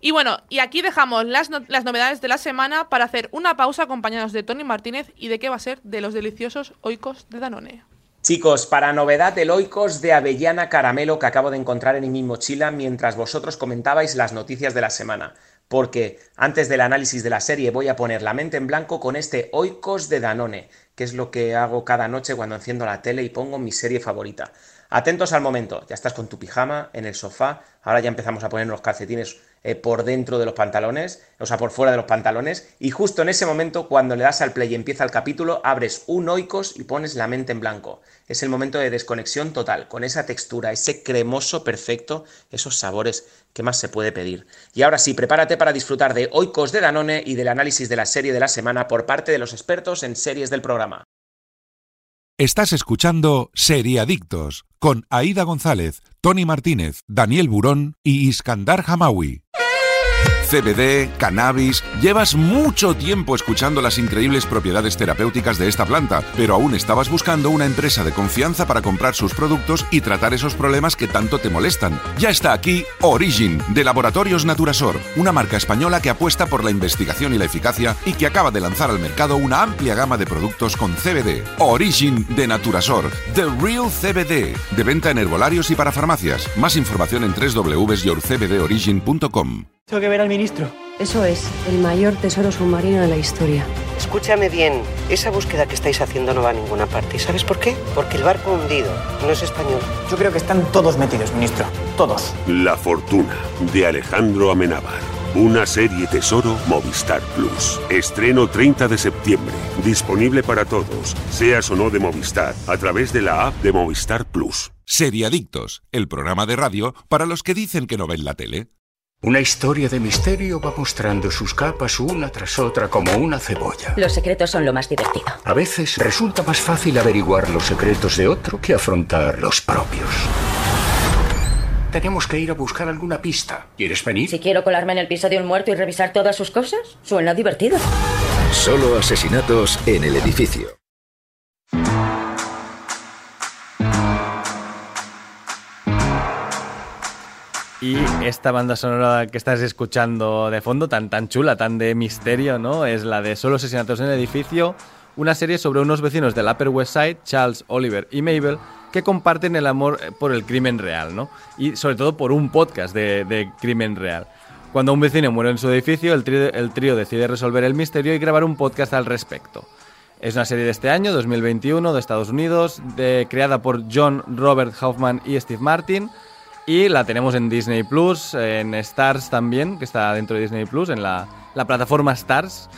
Y bueno, y aquí dejamos las, no- las novedades de la semana para hacer una pausa acompañados de Tony Martínez y de qué va a ser de los deliciosos oicos de Danone. Chicos, para novedad del Oikos de avellana caramelo que acabo de encontrar en mi mochila mientras vosotros comentabais las noticias de la semana. Porque antes del análisis de la serie voy a poner la mente en blanco con este Oikos de Danone, que es lo que hago cada noche cuando enciendo la tele y pongo mi serie favorita. Atentos al momento, ya estás con tu pijama en el sofá, ahora ya empezamos a poner los calcetines eh, por dentro de los pantalones, o sea, por fuera de los pantalones, y justo en ese momento, cuando le das al play y empieza el capítulo, abres un oikos y pones la mente en blanco. Es el momento de desconexión total, con esa textura, ese cremoso perfecto, esos sabores, ¿qué más se puede pedir? Y ahora sí, prepárate para disfrutar de oikos de Danone y del análisis de la serie de la semana por parte de los expertos en series del programa. Estás escuchando Seriadictos con Aida González, Tony Martínez, Daniel Burón y Iskandar Hamawi. CBD, cannabis. Llevas mucho tiempo escuchando las increíbles propiedades terapéuticas de esta planta, pero aún estabas buscando una empresa de confianza para comprar sus productos y tratar esos problemas que tanto te molestan. Ya está aquí Origin, de Laboratorios Naturasor, una marca española que apuesta por la investigación y la eficacia y que acaba de lanzar al mercado una amplia gama de productos con CBD. Origin de Naturasor, The Real CBD, de venta en herbolarios y para farmacias. Más información en www.yourcbdorigin.com. Tengo que ver al ministro. Eso es, el mayor tesoro submarino de la historia. Escúchame bien, esa búsqueda que estáis haciendo no va a ninguna parte. ¿Y sabes por qué? Porque el barco hundido no es español. Yo creo que están todos metidos, ministro. Todos. La Fortuna, de Alejandro Amenábar. Una serie tesoro Movistar Plus. Estreno 30 de septiembre. Disponible para todos, seas o no de Movistar, a través de la app de Movistar Plus. Seriadictos, el programa de radio para los que dicen que no ven la tele. Una historia de misterio va mostrando sus capas una tras otra como una cebolla. Los secretos son lo más divertido. A veces resulta más fácil averiguar los secretos de otro que afrontar los propios. Tenemos que ir a buscar alguna pista. ¿Quieres venir? Si quiero colarme en el piso de un muerto y revisar todas sus cosas, suena divertido. Solo asesinatos en el edificio. Y esta banda sonora que estás escuchando de fondo, tan, tan chula, tan de misterio, ¿no? Es la de Solo asesinatos en el edificio, una serie sobre unos vecinos del Upper West Side, Charles, Oliver y Mabel, que comparten el amor por el crimen real, ¿no? Y sobre todo por un podcast de, de crimen real. Cuando un vecino muere en su edificio, el trío, el trío decide resolver el misterio y grabar un podcast al respecto. Es una serie de este año, 2021, de Estados Unidos, de, creada por John Robert Hoffman y Steve Martin. Y la tenemos en Disney Plus, en Stars también, que está dentro de Disney Plus, en la, la plataforma Stars.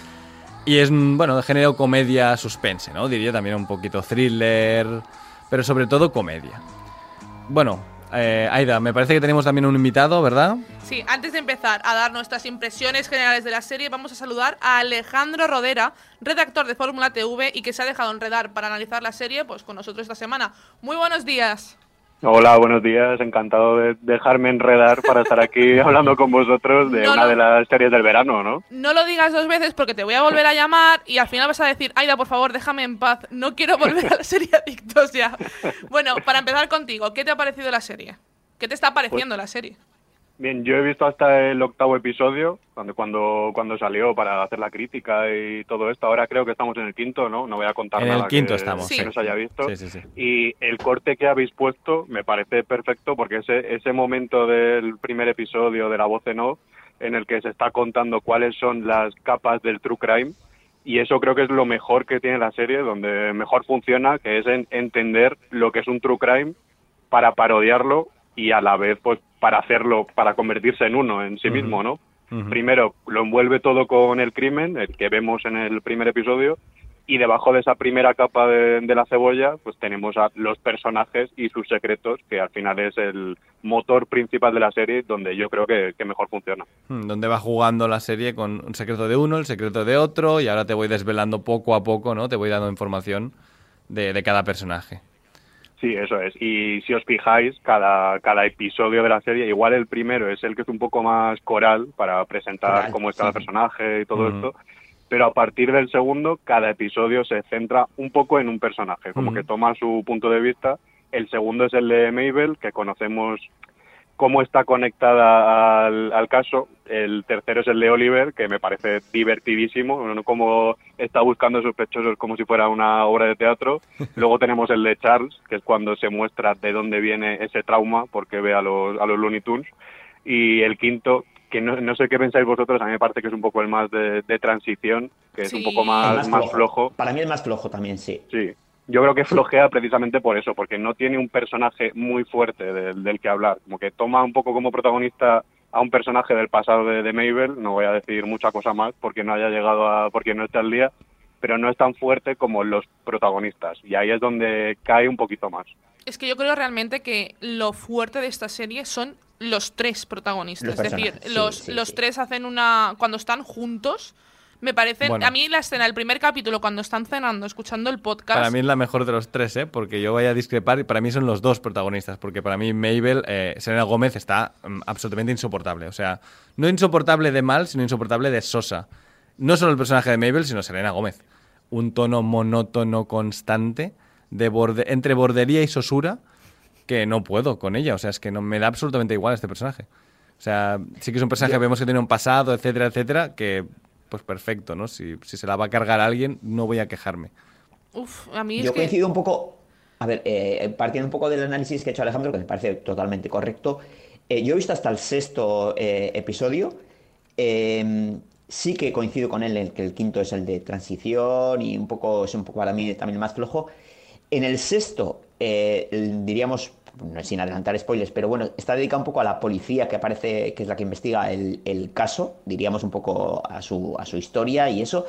Y es, mm, bueno, de género comedia suspense, ¿no? Diría también un poquito thriller, pero sobre todo comedia. Bueno, eh, Aida, me parece que tenemos también un invitado, ¿verdad? Sí, antes de empezar a dar nuestras impresiones generales de la serie, vamos a saludar a Alejandro Rodera, redactor de Fórmula TV y que se ha dejado enredar para analizar la serie pues con nosotros esta semana. Muy buenos días. Hola, buenos días. Encantado de dejarme enredar para estar aquí hablando con vosotros de No, una de las series del verano, ¿no? No lo digas dos veces porque te voy a volver a llamar y al final vas a decir, Aida, por favor, déjame en paz. No quiero volver a la serie Adictos ya. Bueno, para empezar contigo, ¿qué te ha parecido la serie? ¿Qué te está pareciendo la serie? Bien, yo he visto hasta el octavo episodio, cuando, cuando, cuando salió para hacer la crítica y todo esto. Ahora creo que estamos en el quinto, ¿no? No voy a contar En nada el quinto que, estamos, que sí. no se haya visto. Sí, sí, sí. Y el corte que habéis puesto me parece perfecto porque ese, ese momento del primer episodio de la voz en off en el que se está contando cuáles son las capas del true crime y eso creo que es lo mejor que tiene la serie, donde mejor funciona, que es en entender lo que es un true crime para parodiarlo y a la vez pues para hacerlo, para convertirse en uno en sí mismo, ¿no? Primero lo envuelve todo con el crimen, el que vemos en el primer episodio, y debajo de esa primera capa de, de la cebolla, pues tenemos a los personajes y sus secretos, que al final es el motor principal de la serie, donde yo creo que, que mejor funciona. Hmm, Donde va jugando la serie con un secreto de uno, el secreto de otro, y ahora te voy desvelando poco a poco, ¿no? Te voy dando información de, de cada personaje. Sí, eso es. Y si os fijáis, cada, cada episodio de la serie, igual el primero es el que es un poco más coral para presentar Coral, cómo es sí, cada sí. personaje y todo esto, pero a partir del segundo, cada episodio se centra un poco en un personaje, como que toma su punto de vista. El segundo es el de Mabel, que conocemos cómo está conectada al, al caso. El tercero es el de Oliver, que me parece divertidísimo, ¿no? como está buscando sospechosos como si fuera una obra de teatro. Luego tenemos el de Charles, que es cuando se muestra de dónde viene ese trauma, porque ve a los, a los Looney Tunes. Y el quinto, que no, no sé qué pensáis vosotros, a mí me parece que es un poco el más de, de transición, que es un Sí. poco El más, más flojo. Para mí el más flojo también, sí. Sí, yo creo que flojea precisamente por eso, porque no tiene un personaje muy fuerte del, del que hablar. Como que toma un poco como protagonista a un personaje del pasado de, de Mabel, no voy a decir mucha cosa más porque no haya llegado a, porque no está al día, pero no es tan fuerte como los protagonistas. Y ahí es donde cae un poquito más. Es que yo creo realmente que lo fuerte de esta serie son los tres protagonistas. Los es decir, sí, los, sí, los sí. tres hacen una. Cuando están juntos, me parecen. Bueno. A mí la escena, el primer capítulo, cuando están cenando, escuchando el podcast. Para mí es la mejor de los tres, ¿eh? Porque yo voy a discrepar y para mí son los dos protagonistas. Porque para mí Mabel, eh, Selena Gómez, está mm, absolutamente insoportable. O sea, no insoportable de mal, sino insoportable de sosa. No solo el personaje de Mabel, sino Selena Gómez. Un tono monótono constante de borde entre bordería y sosura que no puedo con ella. O sea, es que no me da absolutamente igual este personaje. O sea, sí que es un personaje que vemos que tiene un pasado, etcétera, etcétera, que pues perfecto, ¿no? Si, si se la va a cargar a alguien, no voy a quejarme. Uf, a mí es Yo que. coincido un poco, a ver, eh, partiendo un poco del análisis que ha hecho Alejandro, que me parece totalmente correcto. eh, yo he visto hasta el sexto eh, episodio. eh, sí que coincido con él en que el quinto es el de transición y un poco es un poco para mí también más flojo. En el sexto, eh, diríamos, sin adelantar spoilers, pero bueno, está dedicado un poco a la policía que aparece, que es la que investiga el, el caso, diríamos un poco a su, a su historia y eso.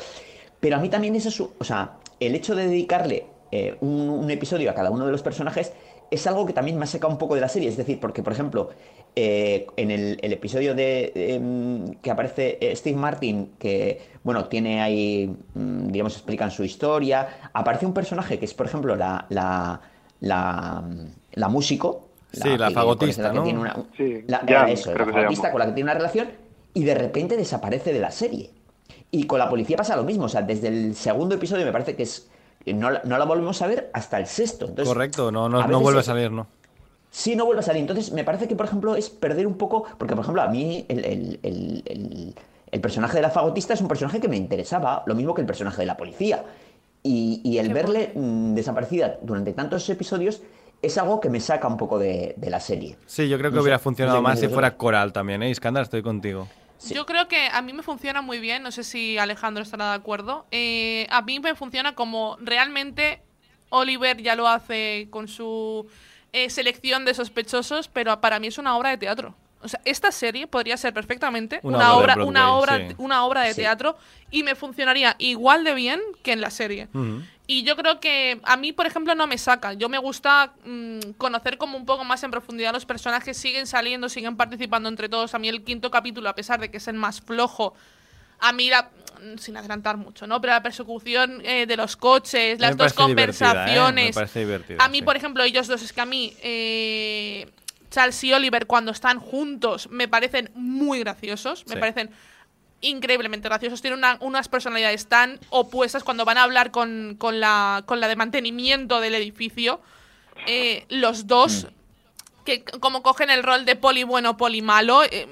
Pero a mí también es eso, o sea, el hecho de dedicarle eh, un, episodio a cada uno de los personajes es algo que también me ha sacado un poco de la serie. Es decir, porque, por ejemplo, eh, en el, episodio de em, que aparece eh, Steve Martin, que, bueno, tiene ahí, mm, digamos, explican su historia, aparece un personaje que es, por ejemplo, la, la, la músico. Sí, la que- fagotista, con la que ¿no? tiene una- Sí, la, eso, la se fagotista con la que tiene una relación y de repente desaparece de la serie. Y con la policía pasa lo mismo, o sea, desde el segundo episodio me parece que es no, la- no la volvemos a ver hasta el sexto. Entonces, Correcto, no, no, a no vuelve a salir, ¿no? Sí, no vuelve a salir. Entonces, me parece que, por ejemplo, es perder un poco. Porque, por ejemplo, a mí el, el- el- el- el personaje de la fagotista es un personaje que me interesaba, lo mismo que el personaje de la policía. Y, y el Qué verle mm, desaparecida durante tantos episodios es algo que me saca un poco de, de la serie. Sí, yo creo que No sé, hubiera no sé funcionado más si fuera coral también, ¿eh? Iskandar, estoy contigo. Yo creo que a mí me funciona muy bien, no sé si Alejandro estará de acuerdo. Eh, a mí me funciona como realmente Oliver ya lo hace con su eh, selección de sospechosos, pero para mí es una obra de teatro. O sea, esta serie podría ser perfectamente Una una, obra una obra, sí. una obra de Sí. teatro y me funcionaría igual de bien que en la serie. Y yo creo que a mí, por ejemplo, no me saca. Yo me gusta mm, conocer como un poco más en profundidad los personajes. Siguen saliendo, siguen participando entre todos. A mí el quinto capítulo, a pesar de que es el más flojo, a mí la, mm, sin adelantar mucho, ¿no? Pero la persecución eh, de los coches, Me las dos ¿eh? conversaciones. Me a mí, sí. por ejemplo, ellos dos, es que a mí, eh, Charles y Oliver, cuando están juntos, me parecen muy graciosos. Me Sí. parecen increíblemente graciosos. Tienen una- unas personalidades tan opuestas cuando van a hablar con, con la, con la de mantenimiento del edificio. eh, los dos que c- como cogen el rol de poli bueno, poli malo, eh,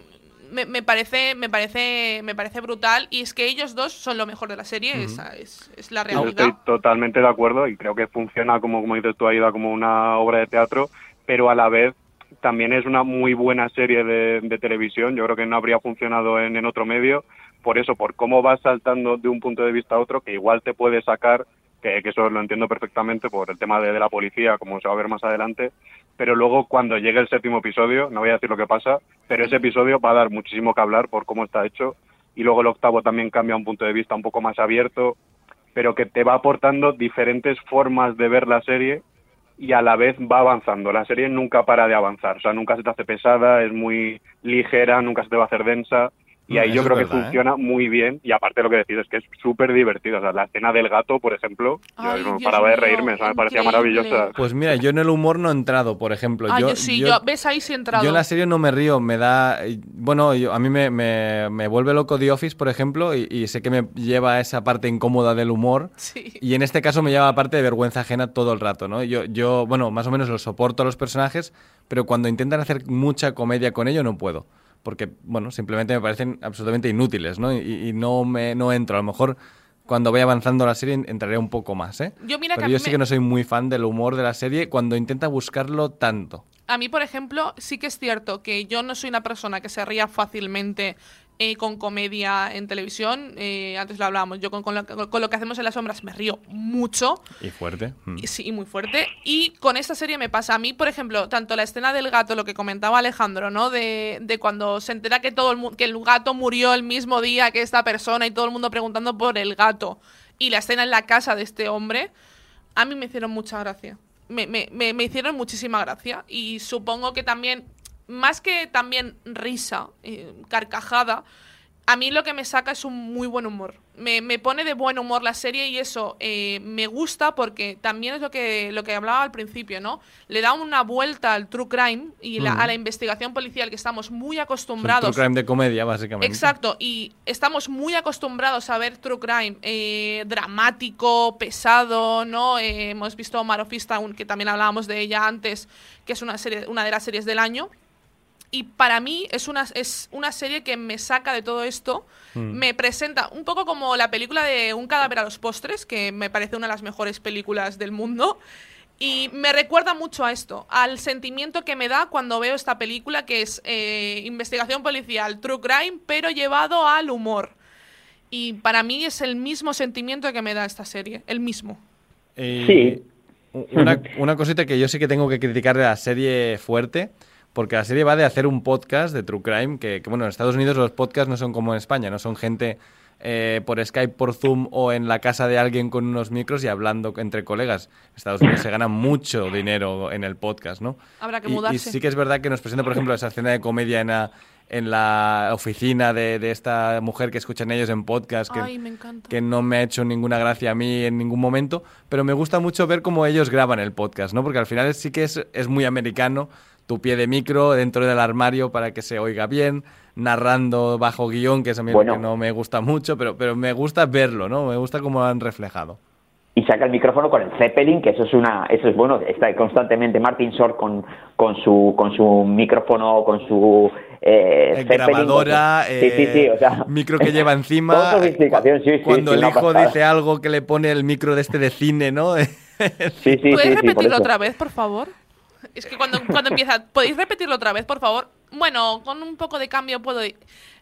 me, me parece, me parece, me parece brutal. Y es que ellos dos son lo mejor de la serie, esa es, es la Yo realidad. estoy totalmente de acuerdo y creo que funciona, como, como dices tú, Aida, como una obra de teatro, pero a la vez también es una muy buena serie de, de televisión. Yo creo que no habría funcionado en, en otro medio. Por eso, por cómo vas saltando de un punto de vista a otro, que igual te puede sacar, que, eso lo entiendo perfectamente por el tema de, de la policía, como se va a ver más adelante. Pero luego, cuando llegue el séptimo episodio, no voy a decir lo que pasa, pero ese episodio va a dar muchísimo que hablar por cómo está hecho. Y luego el octavo también cambia un punto de vista un poco más abierto, pero que te va aportando diferentes formas de ver la serie y a la vez va avanzando. La serie nunca para de avanzar, o sea, nunca se te hace pesada, es muy ligera, nunca se te va a hacer densa. Y ahí eso yo creo que ¿eh? funciona muy bien. Y aparte lo que decís es que es súper divertido. O sea, la escena del gato, por ejemplo, Ay, yo no Dios paraba de reírme, o sea, me parecía maravillosa. Pues mira, yo en el humor no he entrado, por ejemplo. Ah, yo, yo sí, yo- yo, ves ahí sí he entrado. Yo en la serie no me río, me da... Bueno, yo- a mí me, me- me vuelve loco The Office, por ejemplo, y, y sé que me lleva a esa parte incómoda del humor. Sí. Y en este caso me lleva a la parte de vergüenza ajena todo el rato, ¿no? Yo, yo, bueno, más o menos lo soporto a los personajes, pero cuando intentan hacer mucha comedia con ello no puedo. Porque, bueno, simplemente me parecen absolutamente inútiles, ¿no? Y, y no, me, no entro. A lo mejor cuando vaya avanzando la serie entraré un poco más, ¿eh? Yo mira que pero a yo sí me- que no soy muy fan del humor de la serie cuando intenta buscarlo tanto. A mí, por ejemplo, sí que es cierto que yo no soy una persona que se ría fácilmente eh, con comedia en televisión. Eh, antes lo hablábamos, yo con, con lo, con lo que hacemos en las sombras me río mucho. Y fuerte. Mm. Y Sí, y muy fuerte. Y con esta serie me pasa a mí, por ejemplo, tanto la escena del gato, lo que comentaba Alejandro, ¿no? De, de cuando se entera que todo el que el gato murió el mismo día que esta persona y todo el mundo preguntando por el gato. Y la escena en la casa de este hombre, a mí me hicieron mucha gracia. Me, me- me- me hicieron muchísima gracia. Y supongo que también, más que también risa, eh, carcajada, a mí lo que me saca es un muy buen humor. Me, me pone de buen humor la serie y eso eh, me gusta porque también es lo que, lo que hablaba al principio, ¿no? Le da una vuelta al true crime y la- Ujú. a la investigación policial que estamos muy Es acostumbrados. true crime de comedia, básicamente. Exacto, y estamos muy acostumbrados a ver True Crime eh, dramático, pesado, ¿no? Eh, hemos visto Marofista, que también hablábamos de ella antes, que es una, serie, una de las series del año. Y para mí es una, es una serie que me saca de todo esto, Mm. me presenta un poco como la película de Un cadáver a los postres, que me parece una de las mejores películas del mundo. Y me recuerda mucho a esto, al sentimiento que me da cuando veo esta película, que es eh, investigación policial, true crime, pero llevado al humor. Y para mí es el mismo sentimiento que me da esta serie, el mismo. Eh, Sí. Una, una cosita que yo sí que tengo que criticar de la serie fuerte, porque la serie va de hacer un podcast de True Crime, que, que, bueno, en Estados Unidos los podcasts no son como en España, no son gente eh, por Skype, por Zoom o en la casa de alguien con unos micros y hablando entre colegas. En Estados Unidos se gana mucho dinero en el podcast, ¿no? Habrá que mudarse. Y, sí que es verdad que nos presenta, por ejemplo, esa escena de comedia en la, en la oficina de, de esta mujer que escuchan ellos en podcast, que, Ay, me que no me ha hecho ninguna gracia a mí en ningún momento, pero me gusta mucho ver cómo ellos graban el podcast, ¿no? Porque al final sí que es, es muy americano, tu pie de micro dentro del armario para que se oiga bien, narrando bajo guion, que es a mí lo Bueno. que no me gusta mucho, pero, pero me gusta verlo, ¿no? Me gusta cómo lo han reflejado. y saca el micrófono con el Zeppelin, que eso es una, eso es bueno, está constantemente Martin Short con, con su con su micrófono, con su eh, Eh, grabadora, su- sí, sí, sí, eh, o sea, micro que lleva encima. Cuando sí, el hijo pasada. dice algo que le pone el micro de este de cine, ¿no? Sí, sí, ¿Puedes repetirlo otra vez, por favor? Es que cuando, cuando empieza, ¿podéis repetirlo otra vez, por favor? Bueno, con un poco de cambio puedo e-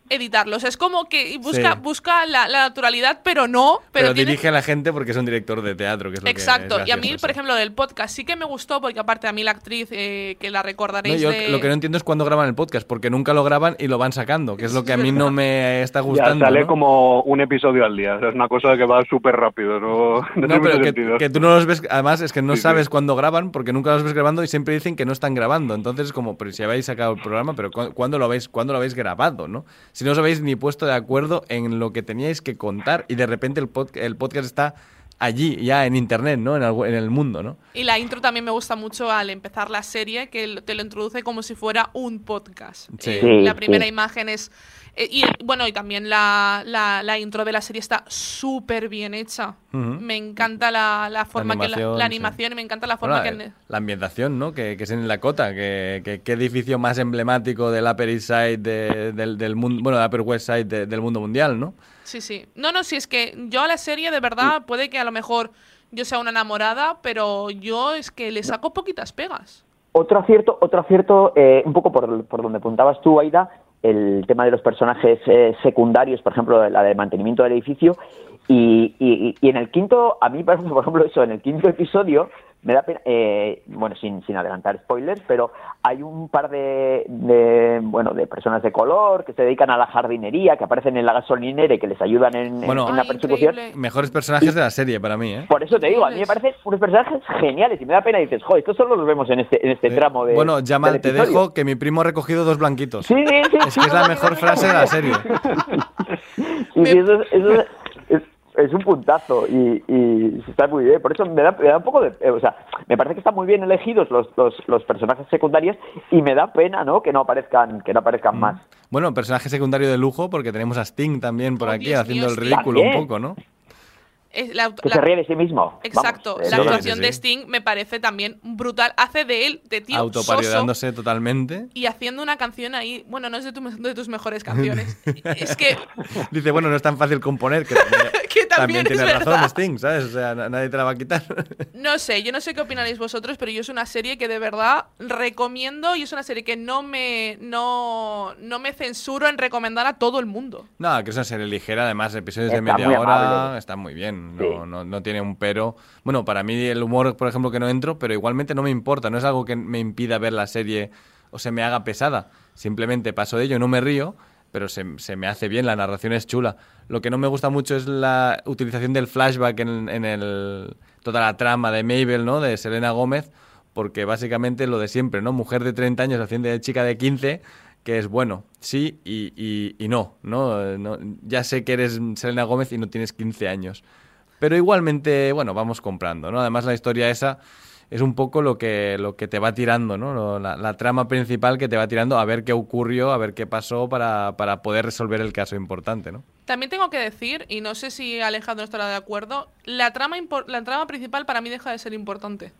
editarlos. Es como que busca, Sí. busca la, la naturalidad, pero no. Pero, Pero, tiene- dirige a la gente porque es un director de teatro, que es lo que Exacto. es y a mí, gracioso, por ejemplo, del podcast sí que me gustó, porque aparte a mí la actriz, eh, que la No, recordaréis yo de... lo que no entiendo es cuándo graban el podcast, porque nunca lo graban y lo van sacando, que es lo que a mí no me está Ya gustando. sale ¿no? como un episodio al día. o sea, es una cosa que va súper rápido. No, no No, pero que, que tú no los ves, además es que no Sí, sí. sabes cuándo graban, porque nunca los ves grabando y siempre dicen que no están grabando. Entonces es como, pero si habéis sacado el programa, pero ¿cu- ¿cuándo lo habéis, cuándo lo habéis grabado, no? Si no os habéis ni puesto de acuerdo en lo que teníais que contar y de repente el, el podcast está allí, ya en internet, ¿no? En, algo- en el mundo, ¿no? Y la intro también me gusta mucho al empezar la serie, que lo- te lo introduce como si fuera un podcast. Sí. Eh, la primera sí. imagen es... eh, y bueno, y también la, la, la intro de la serie está súper bien hecha. Me encanta la, la forma que la, animación, la sí. y me encanta la forma Bueno, que... eh, la ambientación, ¿no? Que, que es en Lakota, que, que qué edificio más emblemático del Upper East Side de- del, del mundo, bueno, del Upper West Side de- del mundo mundial, ¿no? Sí, sí. No, no, sí, es que yo a la serie de verdad puede que a lo mejor yo sea una enamorada, pero yo es que le saco poquitas pegas. Otro acierto, otro acierto eh, un poco por, por donde apuntabas tú, Aida, el tema de los personajes eh, secundarios, por ejemplo, la de mantenimiento del edificio. Y, y- y en el quinto, a mí, por ejemplo, por ejemplo, eso, en el quinto episodio, me da pena, eh, bueno, sin, sin adelantar spoilers, pero hay un par de, de, bueno, de personas de color que se dedican a la jardinería, que aparecen en la gasolinera y que les ayudan en, en- Bueno, en la persecución. mejores personajes de la serie para mí, ¿eh? Por eso te digo, a mí me parecen unos personajes geniales y me da pena y dices, joder, estos solo los vemos en este, en este tramo de. Bueno, Jamal, te episodio". dejo que mi primo ha recogido dos blanquitos. Sí, sí, es que es la mejor frase de la serie. Sí, sí, eso, es- eso es, un puntazo y, y está muy bien. Por eso me da, me da un poco de. eh, o sea, me parece que están muy bien elegidos los, los, los personajes secundarios y me da pena, ¿no? Que no aparezcan, que no aparezcan más. Bueno, personaje secundario de lujo, porque tenemos a Sting también por aquí Dios haciendo el ridículo un poco, ¿no? Es la- Que la- se ríe de sí mismo. Exacto, Vamos, eh, la Sí, actuación sí, de. Sting me parece también brutal. Hace de él, de tío soso, Autoparodiándose totalmente. y haciendo una canción ahí. Bueno, no es de, tu- de tus mejores canciones. es que Dice, bueno, no es tan fácil componer, que también, Que también tiene es razón verdad. Sting, ¿sabes? O sea, na- nadie te la va a quitar. No sé, yo no sé qué opinaréis vosotros, pero yo es una serie que de verdad recomiendo y es una serie que no me, no, no me censuro en recomendar a todo el mundo. No, que es una serie ligera, además, episodios de media hora, amable. está muy bien, no, no, no tiene un pero. Bueno, para mí el humor, por ejemplo, que no entro, pero igualmente no me importa, no es algo que me impida ver la serie o se me haga pesada. Simplemente paso de ello, no me río, pero se, se me hace bien, la narración es chula. Lo que no me gusta mucho es la utilización del flashback en, en el, toda la trama de Mabel, ¿no? De Selena Gómez, porque básicamente lo de siempre, ¿no? Mujer de 30 años haciendo de chica de 15, que es bueno, sí y, y- y no, no, no. Ya sé que eres Selena Gómez y no tienes 15 años. Pero igualmente, bueno, vamos comprando, ¿no? Además la historia esa es un poco lo que, lo que te va tirando, ¿no? Lo- La, la trama principal que te va tirando a ver qué ocurrió, a ver qué pasó para, para poder resolver el caso importante, ¿no? También tengo que decir, y no sé si Alejandro estará de acuerdo, la trama, la trama principal para mí deja de ser importante.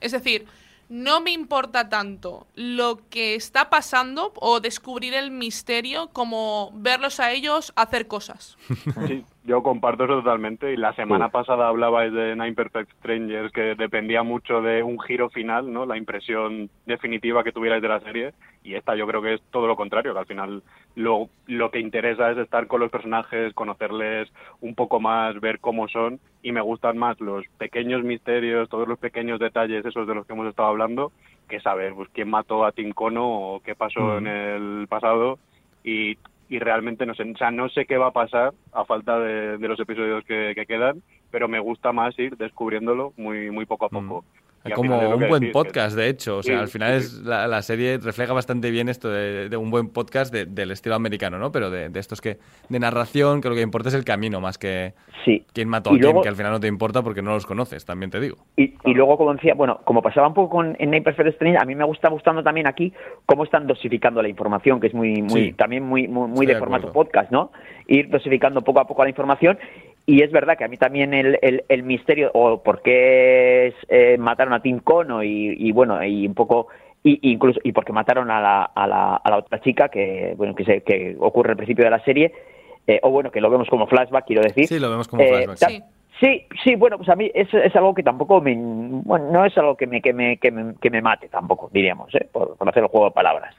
Es decir, no me importa tanto lo que está pasando o descubrir el misterio como verlos a ellos hacer cosas. Sí, yo comparto eso totalmente. Y la semana pasada hablabais de Nine Perfect Strangers, que dependía mucho de un giro final, ¿no? La impresión definitiva que tuvierais de la serie. Y esta yo creo que es todo lo contrario, que al final lo, lo que interesa es estar con los personajes, conocerles un poco más, ver cómo son. Y me gustan más los pequeños misterios, todos los pequeños detalles, esos de los que hemos estado hablando, que saber pues, quién mató a Tincono o qué pasó Mm. en el pasado. Y y realmente no sé, o sea, no sé qué va a pasar a falta de, de los episodios que, que quedan, pero me gusta más ir descubriéndolo muy muy poco a poco. Y al Como un buen podcast, de hecho. O sea, Sí, al final sí, es la, la serie refleja bastante bien esto de, de un buen podcast de- del estilo americano, ¿no? Pero de, de estos que de narración, que lo que importa es el camino más que Sí. quién mató a quién, luego- que al final no te importa porque no los conoces, también te digo. Y, y luego, como decía, bueno, como pasaba un poco con, en Perfect Strange, a mí me gusta gustando también aquí cómo están dosificando la información, que es muy, muy Sí. también muy, muy, muy de de formato acuerdo. podcast, ¿no? Ir dosificando poco a poco la información. Y es verdad que a mí también el, el, el misterio, o por qué es, eh, mataron a Tim Cono y, y bueno, y un poco y incluso y porque mataron a la, a la, a la otra chica que bueno que se, que ocurre al principio de la serie eh, o bueno que lo vemos como flashback quiero decir Sí, lo vemos como Eh, flashback. Sí, sí, bueno, pues a mí es, es algo que tampoco me, bueno, no es algo que me, que me, que me, que me mate tampoco, diríamos, ¿eh? por, por hacer el juego de palabras.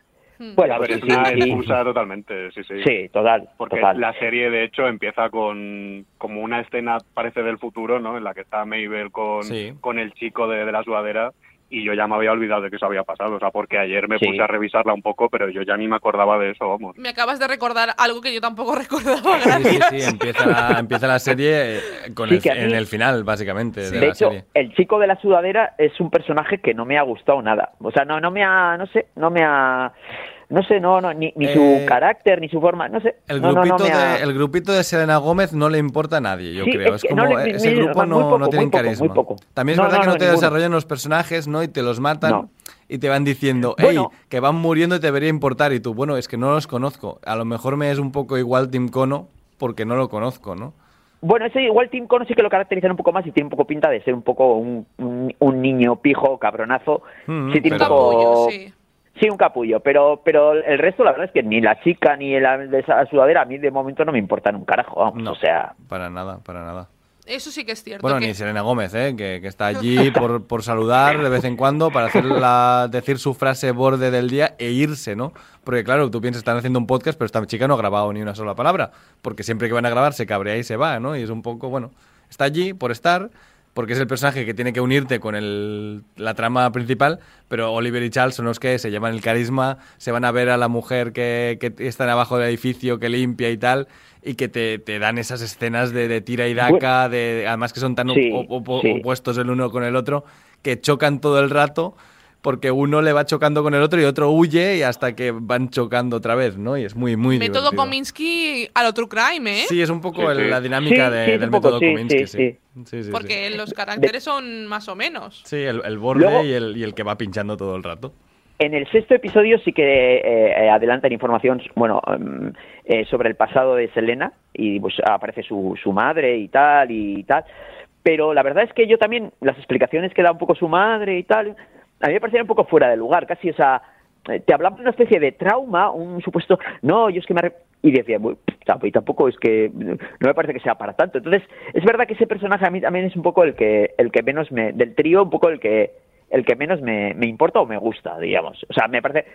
Bueno, A ver, sí, es una sí, sí. excusa totalmente, sí, sí. Sí, total, Porque total. la serie, de hecho, empieza con como una escena, parece del futuro, ¿no? En la que está Mabel con, Sí. con el chico de, de la sudadera y yo ya me había olvidado de que eso había pasado, o sea, porque ayer me Sí. puse a revisarla un poco, pero yo ya ni me acordaba de eso, vamos. Me acabas de recordar algo que yo tampoco recordaba, Sí, sí, sí, empieza la, empieza la serie eh, con Sí, el, mí- en el final, básicamente, de, De la hecho, serie. el chico de la sudadera es un personaje que no me ha gustado nada. O sea, no, no me ha, no sé, no me ha, no sé, no, no, ni, ni su Eh, carácter, ni su forma, no sé. El no, no, grupito, no me ha- de, el grupito de Selena Gómez no le importa a nadie, yo Sí, creo. es Es que no como le- ese ni- grupo no, poco, no tienen muy poco, carisma. muy poco. También es No, verdad no, que no, no, te ninguno. desarrollan los personajes, ¿no? Y te los matan No. y te van diciendo, hey, Bueno. que van muriendo y te debería importar. Y tú, bueno, es que no los conozco. A lo mejor me es un poco igual Tim Cono porque no lo conozco, ¿no? Bueno, ese igual Tim Cono sí que lo caracterizan un poco más y tiene un poco pinta de ser un poco un, un- un niño pijo, cabronazo. Mm, sí, tiene pero- un poco... Sí. Sí, un capullo, pero pero el resto la verdad es que ni la chica ni la de esa sudadera a mí de momento no me importan un carajo, No. o sea... Para nada, para nada. Eso sí que es cierto. Bueno, que- ni Selena Gómez, ¿eh? que, que está allí por, por saludar de vez en cuando, para hacer la, decir su frase borde del día e irse, ¿no? Porque claro, tú piensas, están haciendo un podcast, pero esta chica no ha grabado ni una sola palabra, porque siempre que van a grabar se cabrea y se va, ¿no? Y es un poco, bueno, está allí por estar, porque es el personaje que tiene que unirte con el, la trama principal, pero Oliver y Charles son los que se llevan el carisma, se van a ver a la mujer que, que está abajo del edificio, que limpia y tal, y que te, te dan esas escenas de, de tira y daca, de, de- además que son tan op- Sí, op- op- sí. opuestos el uno con el otro, que chocan todo el rato, porque uno le va chocando con el otro y otro huye y hasta que van chocando otra vez, ¿no? Y es muy, muy Método divertido. Kominsky a lo True Crime, ¿eh? Sí, es un poco Sí, el- sí. la dinámica Sí, de- del poco, método sí, Kominsky, sí, sí. sí. Sí, sí, Porque sí. los caracteres son más o menos. Sí, el, el borde Luego- y, el, y el que va pinchando todo el rato. En el sexto episodio sí que eh, eh, adelantan información, bueno, mm, eh, sobre el pasado de Selena y pues aparece su, su madre y tal y tal. Pero la verdad es que yo también, las explicaciones que da un poco su madre y tal, a mí me parecían un poco fuera de lugar, casi, o sea, eh, te hablaba de una especie de trauma, un supuesto, no, yo es que me... arrep-". Y decía, "Bueno, tamp- y tampoco es que, no me parece que sea para tanto. Entonces, es verdad que ese personaje a mí también es un poco el que, el que menos me, del trío, un poco el que, el que menos me, me importa o me gusta, digamos. O sea, me parece,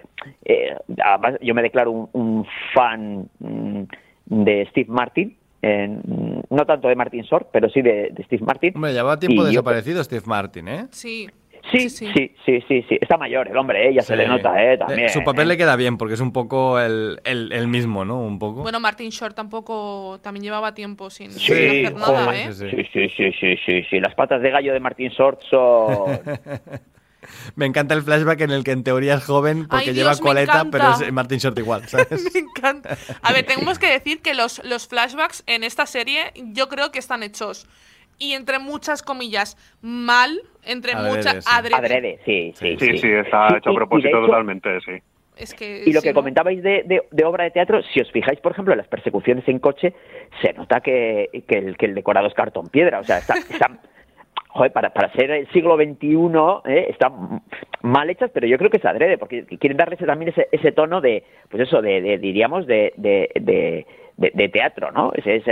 eh, además, yo me declaro un, un fan mm, de Steve Martin, en- no tanto de Martin Short, pero sí de, de Steve Martin. Hombre, llevaba tiempo Y yo- desaparecido Steve Martin, ¿eh? Sí. Sí, sí, sí, sí, sí, Está mayor el hombre, eh, ya se Sí. le nota, eh, también. Eh, Su papel eh. le queda bien porque es un poco el, el, el mismo, ¿no? Un poco. Bueno, Martin Short tampoco también llevaba tiempo sin, hacer nada, joder, ¿eh? Sí, sí, sí, sí, sí, sí, sí. Las patas de gallo de Martin Short son... Me encanta el flashback en el que en teoría es joven porque Ay, lleva Dios, coleta, pero es Martin Short igual, ¿sabes? Me encanta. A ver, tenemos que decir que los, los flashbacks en esta serie yo creo que están hechos y entre muchas comillas mal, entre Adrede, muchas sí. adrede. Adrede, sí, sí, Sí, sí, está Sí, hecho y- a propósito hecho- totalmente, sí. Es que Y lo sí, que ¿no? comentabais de, de- de obra de teatro, si os fijáis, por ejemplo, en las persecuciones en coche, se nota que, que el, que el decorado es cartón piedra. O sea, está, está- joder, para, para ser el siglo XXI, ¿eh? están mal hechas, pero yo creo que es adrede, porque quieren darle ese- también ese, ese tono de, pues eso, de, de- diríamos, de, de, de, de- de teatro, ¿no? Esa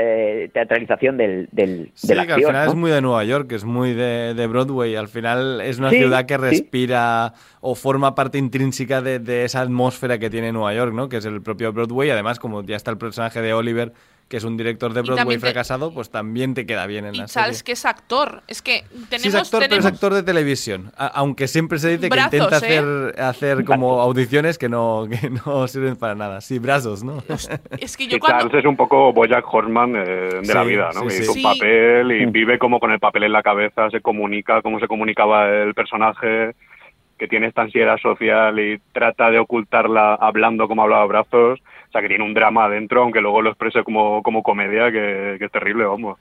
teatralización del, del, Sí, de la que al final ¿no? es muy de Nueva York, es muy de, de Broadway. Al final es una Sí, ciudad que sí. respira o forma parte intrínseca de, de esa atmósfera que tiene Nueva York, ¿no? Que es el propio Broadway. Además, como ya está el personaje de Oliver, que es un director de Broadway te- fracasado, pues también te queda bien en Y la Charles, serie. que es actor. Es que tenemos. Sí, es actor, pero es actor de televisión. A- aunque siempre se dice Brazos, que intenta ¿eh? hacer, hacer como audiciones que no, que no sirven para nada. Sí, brazos, ¿no? Es que yo cuando. Charles es un poco Bojack Horseman eh, de Sí, la vida, ¿no? sí, hizo un Sí. papel y vive como con el papel en la cabeza, se comunica como se comunicaba el personaje, que tiene esta ansiedad social y trata de ocultarla hablando como hablaba Brazos. O sea, que tiene un drama adentro, aunque luego lo exprese como, como comedia, que, que es terrible, vamos.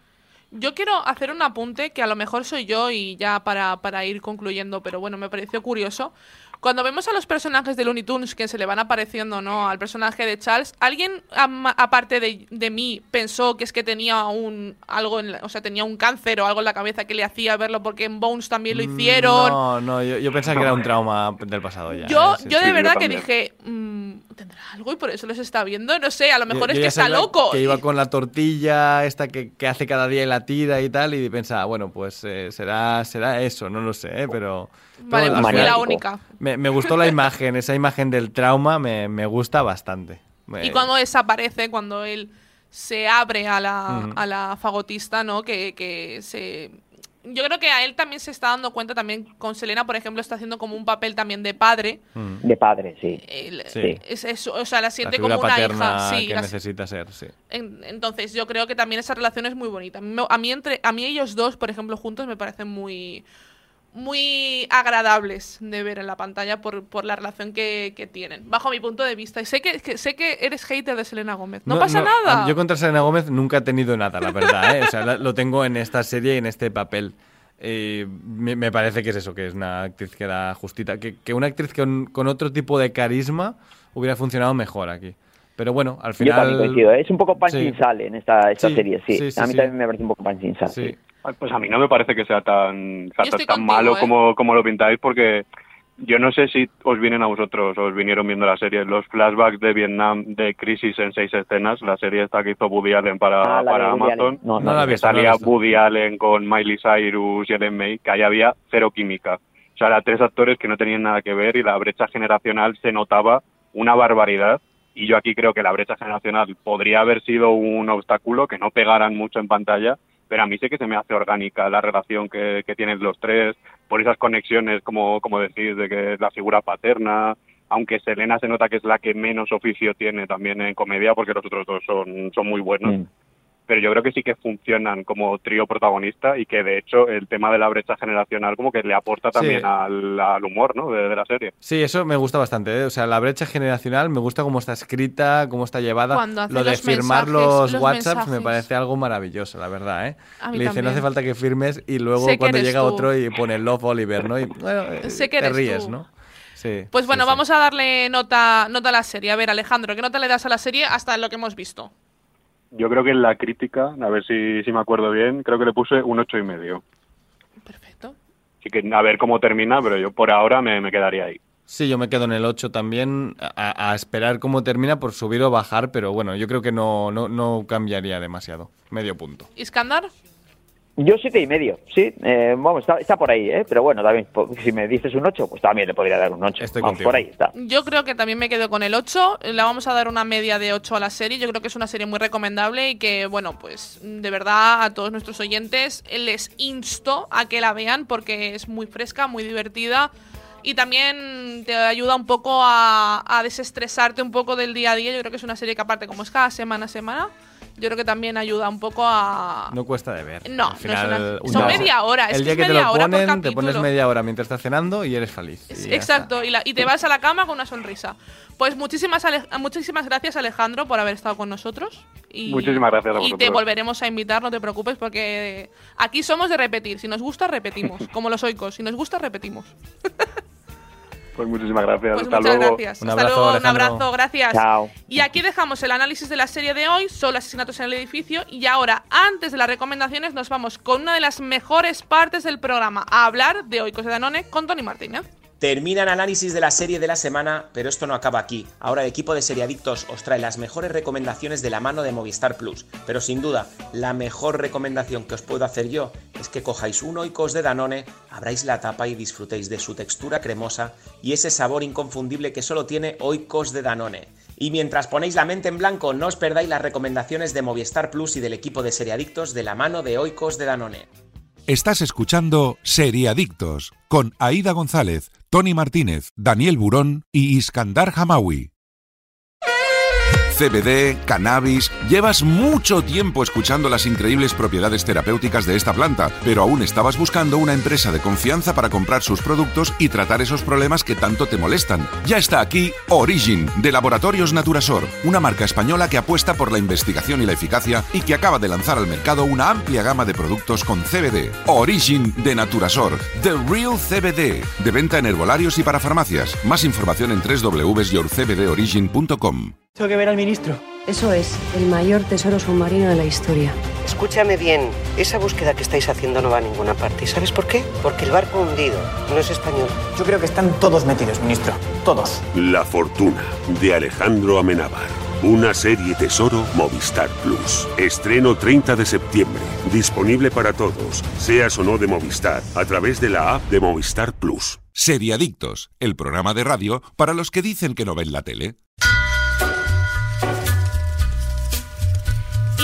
Yo quiero hacer un apunte que a lo mejor soy yo y ya para, para ir concluyendo, pero bueno, me pareció curioso. Cuando vemos a los personajes de Looney Tunes que se le van apareciendo, ¿no? Al personaje de Charles, ¿alguien aparte de, de mí pensó que es que tenía un algo, en la- o sea, tenía un cáncer o algo en la cabeza que le hacía verlo porque en Bones también lo hicieron? Mm, No, no, yo, yo pensaba que era un trauma del pasado ya. yo ¿eh? Sí, yo sí. de yo verdad que dije, mm, ¿tendrá algo y por eso los está viendo? No sé, a lo mejor Yo- es yo que está loco. Que iba con la tortilla esta que, que hace cada día y la tira y tal, y pensaba, bueno, pues eh, será, será eso, no lo sé, ¿eh? pero... Vale, pues fui la única. Me, me gustó la imagen, esa imagen del trauma me, me gusta bastante. Y cuando desaparece, cuando él se abre a la, a la fagotista, ¿no? Que, que se... Yo creo que a él también se está dando cuenta, también con Selena, por ejemplo, está haciendo como un papel también de padre. mm, De padre, sí. Él- Sí. es o sea, la siente como una hija. Sí, que la- necesita ser, sí. en- entonces yo creo que también esa relación es muy bonita. A mí entre a mí ellos dos, por ejemplo, juntos me parecen muy muy agradables de ver en la pantalla por, por la relación que, que tienen, bajo mi punto de vista. Y sé que, que- sé que eres hater de Selena Gómez. No, pasa nada. Yo contra Selena Gómez nunca he tenido nada, la verdad. ¿eh? O sea, lo tengo en esta serie y en este papel. Eh, me, me parece que es eso, que es una actriz que da justita. Que, que una actriz con, con otro tipo de carisma hubiera funcionado mejor aquí. Pero bueno, al Yo final. también coincido, ¿eh? es un poco pan Sí. sin sal en esta, esta Sí, serie, sí. sí, sí, a mí sí. también me parece un poco pan sin sal. Sí. Pues a mí no me parece que sea tan, o sea, tan contigo, malo ¿eh? como, como lo pintáis, porque yo no sé si os vienen a vosotros, os vinieron viendo la serie, los flashbacks de Vietnam de Crisis en seis escenas, la serie esta que hizo Woody Allen para, Ah, para Amazon. No, No que salía. Woody Allen con Miley Cyrus y Ellen May, que ahí había cero química. O sea, eran tres actores que no tenían nada que ver y la brecha generacional se notaba una barbaridad. Y yo aquí creo que la brecha generacional podría haber sido un obstáculo, que no pegaran mucho en pantalla, pero a mí sí que se me hace orgánica la relación que, que tienen los tres, por esas conexiones, como, como decís, de que la figura paterna, aunque Selena se nota que es la que menos oficio tiene también en comedia, porque los otros dos son, son muy buenos Mm. Pero yo creo que sí que funcionan como trío protagonista y que de hecho el tema de la brecha generacional como que le aporta también Sí. al, al humor ¿no? de, de la serie. Sí, eso me gusta bastante. ¿eh? O sea, la brecha generacional me gusta cómo está escrita, cómo está llevada. Cuando hace Lo de los firmar mensajes- los, los WhatsApps me parece algo maravilloso, la verdad. ¿eh? A mí Le dice, no hace falta que firmes y luego Sé cuando llega tú. otro y pone Love Oliver, ¿no? Y bueno, eh, Sé que te ríes, tú. ¿no? Sí. Pues bueno, sí. vamos a darle nota, nota a la serie. A ver, Alejandro, ¿qué nota le das a la serie hasta lo que hemos visto? Yo creo que en la crítica, a ver si, si me acuerdo bien, creo que le puse un ocho y medio. Perfecto. Así que a ver cómo termina, pero yo por ahora me, me quedaría ahí. Sí, yo me quedo en el 8 también, a, a esperar cómo termina por subir o bajar, pero bueno, yo creo que no, no, no cambiaría demasiado. Medio punto. ¿Iskandar? Yo siete y medio, sí. Eh, vamos, está, está por ahí, ¿eh? Pero bueno, también, si me dices un 8, pues también le podría dar un 8. Estoy vamos, por ahí está. Yo creo que también me quedo con el 8. Le vamos a dar una media de 8 a la serie. Yo creo que es una serie muy recomendable y que, bueno, pues de verdad a todos nuestros oyentes les insto a que la vean porque es muy fresca, muy divertida y también te ayuda un poco a, a desestresarte un poco del día a día. Yo creo que es una serie que aparte como es cada semana a semana, yo creo que también ayuda un poco a... No cuesta de ver. No, Al no es final, una- una- son media hora, es el que día es que te lo ponen, te pones media hora mientras estás cenando y eres feliz. y Exacto, y, la- y te vas a la cama con una sonrisa. Pues muchísimas, Ale- muchísimas gracias Alejandro por haber estado con nosotros. Y, Muchísimas gracias a Y te vosotros. volveremos a invitar, no te preocupes, porque aquí somos de repetir. Si nos gusta, repetimos. Como los oicos. Si nos gusta, repetimos. Pues muchísimas gracias. Pues Hasta muchas luego. gracias. Un Hasta abrazo, luego, un abrazo, gracias. Chao. Y aquí dejamos el análisis de la serie de hoy, solo asesinatos en el edificio. Y ahora, antes de las recomendaciones, nos vamos con una de las mejores partes del programa, a hablar de Oikos de Danone con Tony Martínez. Termina el análisis de la serie de la semana, pero esto no acaba aquí. Ahora el equipo de Seriadictos os trae las mejores recomendaciones de la mano de Movistar Plus. Pero sin duda, la mejor recomendación que os puedo hacer yo es que cojáis un Oikos de Danone, abráis la tapa y disfrutéis de su textura cremosa y ese sabor inconfundible que solo tiene Oikos de Danone. Y mientras ponéis la mente en blanco, no os perdáis las recomendaciones de Movistar Plus y del equipo de Seriadictos de la mano de Oikos de Danone. Estás escuchando Seriadictos con Aida González, Tony Martínez, Daniel Burón y Iskandar Hamawi. CBD, cannabis. Llevas mucho tiempo escuchando las increíbles propiedades terapéuticas de esta planta, pero aún estabas buscando una empresa de confianza para comprar sus productos y tratar esos problemas que tanto te molestan. Ya está aquí Origin, de Laboratorios Naturasor, una marca española que apuesta por la investigación y la eficacia y que acaba de lanzar al mercado una amplia gama de productos con CBD. Origin de Naturasor, The Real CBD, de venta en herbolarios y para farmacias. Más información en www.yourcbdorigin.com. ministro. Eso es, el mayor tesoro submarino de la historia. Escúchame bien, esa búsqueda que estáis haciendo no va a ninguna parte. ¿Y sabes por qué? Porque el barco hundido no es español. Yo creo que están todos metidos, ministro. Todos. La fortuna de Alejandro Amenábar. Una serie tesoro Movistar Plus. Estreno 30 de septiembre. Disponible para todos, seas o no de Movistar, a través de la app de Movistar Plus. Seriadictos, el programa de radio para los que dicen que no ven la tele.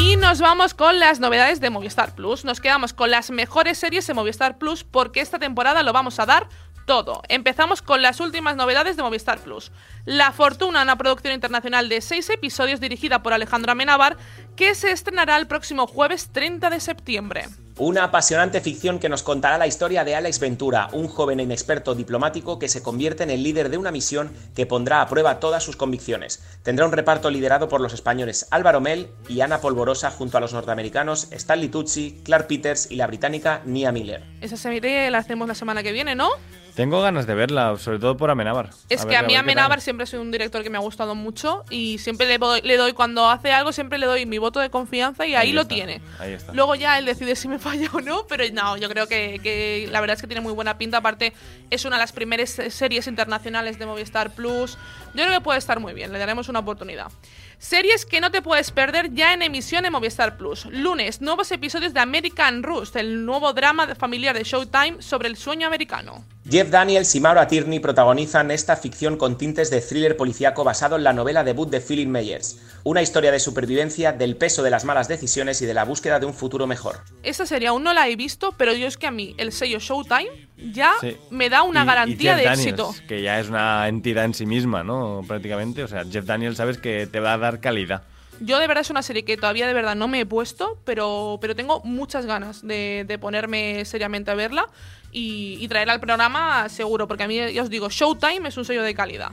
Y nos vamos con las novedades de Movistar Plus. Nos quedamos con las mejores series de Movistar Plus porque esta temporada lo vamos a dar todo. Empezamos con las últimas novedades de Movistar Plus. La Fortuna, una producción internacional de seis episodios dirigida por Alejandro Amenábar, que se estrenará el próximo jueves 30 de septiembre. Una apasionante ficción que nos contará la historia de Alex Ventura, un joven e inexperto diplomático que se convierte en el líder de una misión que pondrá a prueba todas sus convicciones. Tendrá un reparto liderado por los españoles Álvaro Mel y Ana Polvorosa junto a los norteamericanos Stanley Tucci, Clark Peters y la británica Nia Miller. Esa serie la hacemos la semana que viene, ¿no? Tengo ganas de verla, sobre todo por Amenábar. Es que a mí Amenábar siempre es un director que me ha gustado mucho y siempre le doy, le doy, cuando hace algo, siempre le doy mi voto de confianza y ahí, lo tiene. Ahí está. Luego ya él decide si me falla o no, pero no, yo creo que, que, la verdad es que tiene muy buena pinta. Aparte, es una de las primeras series internacionales de Movistar Plus. Yo creo que puede estar muy bien, le daremos una oportunidad. Series que no te puedes perder ya en emisión en Movistar Plus. Lunes, nuevos episodios de American Rust, el nuevo drama familiar de Showtime sobre el sueño americano. Jeff Daniels y Mauro Tierney protagonizan esta ficción con tintes de thriller policíaco basado en la novela debut de Philip Meyers, una historia de supervivencia, del peso de las malas decisiones y de la búsqueda de un futuro mejor. Esta serie aún no la he visto, pero yo es que a mí el sello Showtime ya me da una garantía de éxito. Que ya es una entidad en sí misma, ¿no? Prácticamente. O sea, Jeff Daniels sabes que te va a dar calidad. Yo de verdad es una serie que todavía de verdad no me he puesto, pero, pero tengo muchas ganas de, de ponerme seriamente a verla y, y traerla al programa seguro, porque a mí, ya os digo, Showtime es un sello de calidad.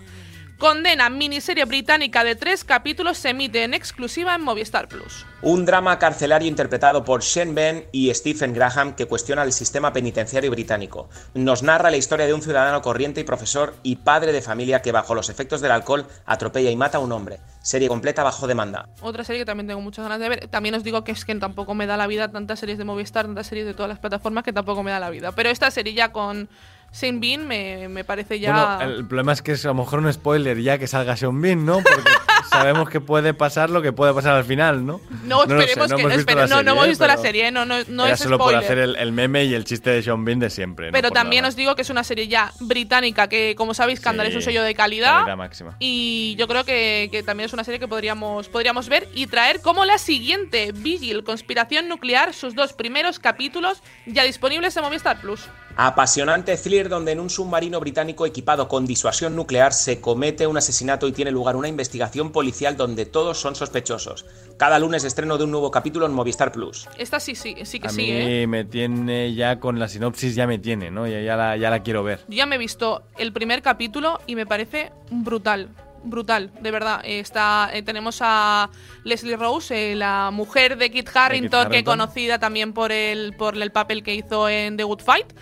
Condena, miniserie británica de tres capítulos, se emite en exclusiva en Movistar Plus. Un drama carcelario interpretado por Sean Ben y Stephen Graham que cuestiona el sistema penitenciario británico. Nos narra la historia de un ciudadano corriente y profesor y padre de familia que bajo los efectos del alcohol atropella y mata a un hombre. Serie completa bajo demanda. Otra serie que también tengo muchas ganas de ver. También os digo que es que tampoco me da la vida tantas series de Movistar, tantas series de todas las plataformas que tampoco me da la vida. Pero esta serie ya con Sean Bean me, me parece ya. Bueno, el problema es que es a lo mejor un spoiler ya que salga Sean Bean, ¿no? Porque sabemos que puede pasar lo que puede pasar al final, ¿no? No, esperemos que. no, no, hemos visto la serie, no, no, no es solo spoiler. por hacer el, el, meme y el chiste de Sean Bean de siempre. Pero también os digo que es una serie ya británica, que como sabéis, Scandal sí, es un sello de calidad. calidad máxima. Y yo creo que, que, también es una serie que podríamos, podríamos ver y traer como la siguiente: Vigil, Conspiración Nuclear, sus dos primeros capítulos ya disponibles en Movistar Plus. Apasionante thriller donde en un submarino británico equipado con disuasión nuclear se comete un asesinato y tiene lugar una investigación policial donde todos son sospechosos. Cada lunes estreno de un nuevo capítulo en Movistar Plus. Esta sí, sí, sí que a sí, mí ¿eh? me tiene ya con la sinopsis, ya me tiene, ¿no? Ya, ya, la, ya la quiero ver. Yo ya me he visto el primer capítulo y me parece brutal brutal, de verdad. Está, eh, tenemos a Leslie Rose, eh, la mujer de Kit Harrington, Kit que conocida también por el, por el papel que hizo en The Good Fight.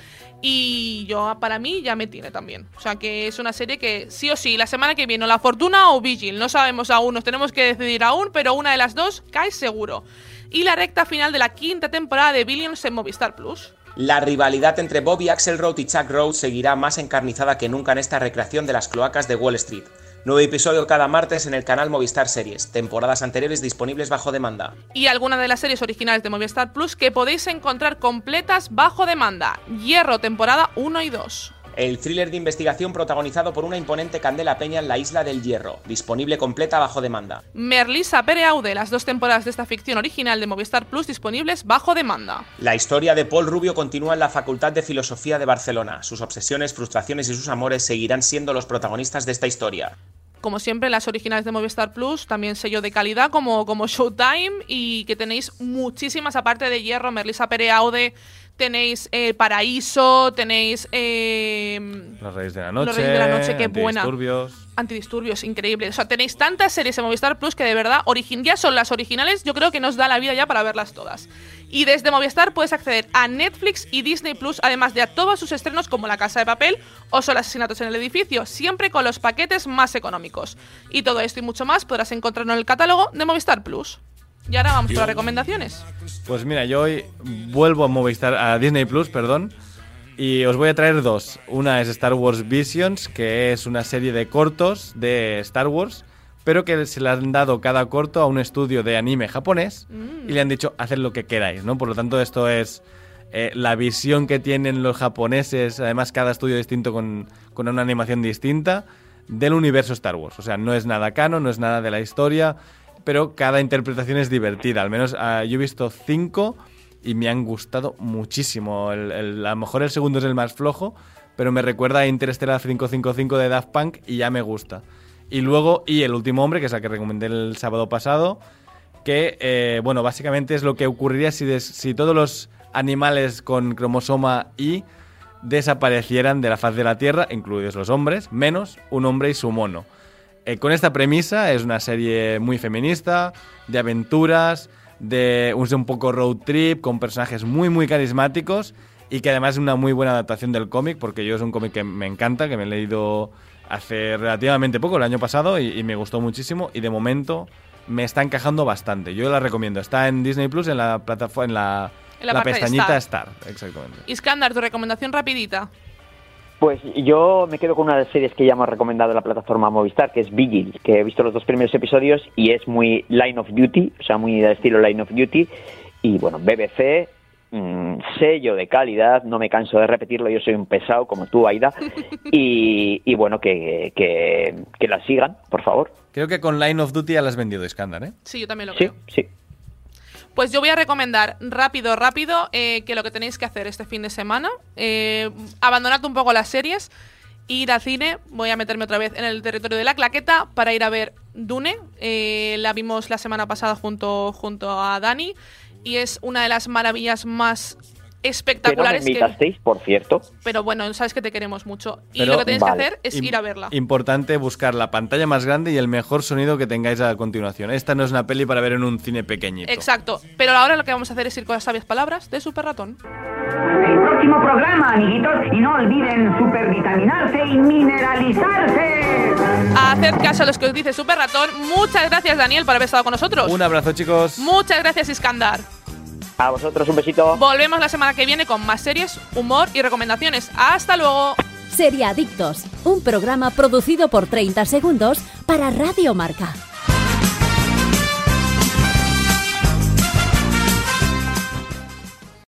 Y yo, para mí, ya me tiene también. O sea, que es una serie que sí o sí, la semana que viene, o La Fortuna o Vigil, no sabemos aún, nos tenemos que decidir aún, pero una de las dos cae seguro. Y la recta final de la quinta temporada de Billions en Movistar Plus. La rivalidad entre Bobby Axelrod y Chuck Rhodes seguirá más encarnizada que nunca en esta recreación de las cloacas de Wall Street. Nuevo episodio cada martes en el canal Movistar Series, temporadas anteriores disponibles bajo demanda. Y algunas de las series originales de Movistar Plus que podéis encontrar completas bajo demanda. Hierro, temporada 1 y 2. El thriller de investigación protagonizado por una imponente Candela Peña en la Isla del Hierro, disponible completa bajo demanda. Merlisa Pereaude, las dos temporadas de esta ficción original de Movistar Plus disponibles bajo demanda. La historia de Paul Rubio continúa en la Facultad de Filosofía de Barcelona. Sus obsesiones, frustraciones y sus amores seguirán siendo los protagonistas de esta historia como siempre, las originales de Movistar Plus, también sello de calidad como, como Showtime y que tenéis muchísimas, aparte de Hierro, Merlisa Pereaude, tenéis eh, Paraíso, tenéis... Eh, Los Reyes de la Noche. Los Reyes de la Noche, qué buena. Antidisturbios. Antidisturbios, increíble. O sea, tenéis tantas series en Movistar Plus que de verdad ya son las originales, yo creo que nos da la vida ya para verlas todas. Y desde Movistar puedes acceder a Netflix y Disney Plus, además de a todos sus estrenos como La Casa de Papel o Solo Asesinatos en el Edificio, siempre con los paquetes más económicos. Y todo esto y mucho más podrás encontrarlo en el catálogo de Movistar Plus. Y ahora vamos con las recomendaciones. Pues mira, yo hoy vuelvo a Movistar, a Disney Plus, perdón. Y os voy a traer dos. Una es Star Wars Visions, que es una serie de cortos de Star Wars, pero que se le han dado cada corto a un estudio de anime japonés y le han dicho haced lo que queráis, ¿no? Por lo tanto, esto es eh, la visión que tienen los japoneses, además cada estudio distinto con, con una animación distinta, del universo Star Wars. O sea, no es nada canon, no es nada de la historia, pero cada interpretación es divertida. Al menos uh, yo he visto cinco y me han gustado muchísimo. A lo mejor el segundo es el más flojo, pero me recuerda a Interstellar 555 de Daft Punk y ya me gusta. Y luego, y El último hombre, que es la que recomendé el sábado pasado, que, eh, bueno, básicamente es lo que ocurriría si, si todos los animales con cromosoma Y desaparecieran de la faz de la Tierra, incluidos los hombres, menos un hombre y su mono. Eh, con esta premisa es una serie muy feminista, de aventuras, de un, poco road trip, con personajes muy, muy carismáticos y que además es una muy buena adaptación del cómic, porque yo es un cómic que me encanta, que me he leído hace relativamente poco, el año pasado, y, y me gustó muchísimo y de momento me está encajando bastante. Yo la recomiendo. Está en Disney Plus, en la plataforma, en la, En la pestañita Star. Star. Exactamente. Iskandar, tu recomendación rapidita. Pues yo me quedo con una de las series que ya hemos recomendado en la plataforma Movistar, que es Vigil, que he visto los dos primeros episodios y es muy Line of Duty, o sea, muy del estilo Line of Duty. Y bueno, BBC, mm, sello de calidad, no me canso de repetirlo, yo soy un pesado como tú, Aida. Y, y bueno, que, que, que la sigan, por favor. Creo que con Line of Duty ya la has vendido, Iskandar, ¿eh? Sí, yo también lo Sí, creo. sí. Pues yo voy a recomendar rápido, rápido, eh, que lo que tenéis que hacer este fin de semana, eh, abandonad un poco las series, ir al cine, voy a meterme otra vez en el territorio de la claqueta para ir a ver Dune, eh, la vimos la semana pasada junto, junto a Dani, y es una de las maravillas más Que no me espectaculares que... invitasteis, por cierto. Pero bueno, sabes que te queremos mucho. Y Pero- lo que tenéis Vale. que hacer es Im- ir a verla. Importante buscar la pantalla más grande y el mejor sonido que tengáis a continuación. Esta no es una peli para ver en un cine pequeñito. Exacto. Pero ahora lo que vamos a hacer es ir con las sabias palabras de Super Ratón. El próximo programa, amiguitos, y no olviden supervitaminarse y mineralizarse. Haced caso a los que os dice Super Ratón. Muchas gracias, Daniel, por haber estado con nosotros. Un abrazo, chicos. Muchas gracias, Iskandar. A vosotros un besito. Volvemos la semana que viene con más series, humor y recomendaciones. ¡Hasta luego! Sería Adictos, un programa producido por 30 segundos para Radio Marca.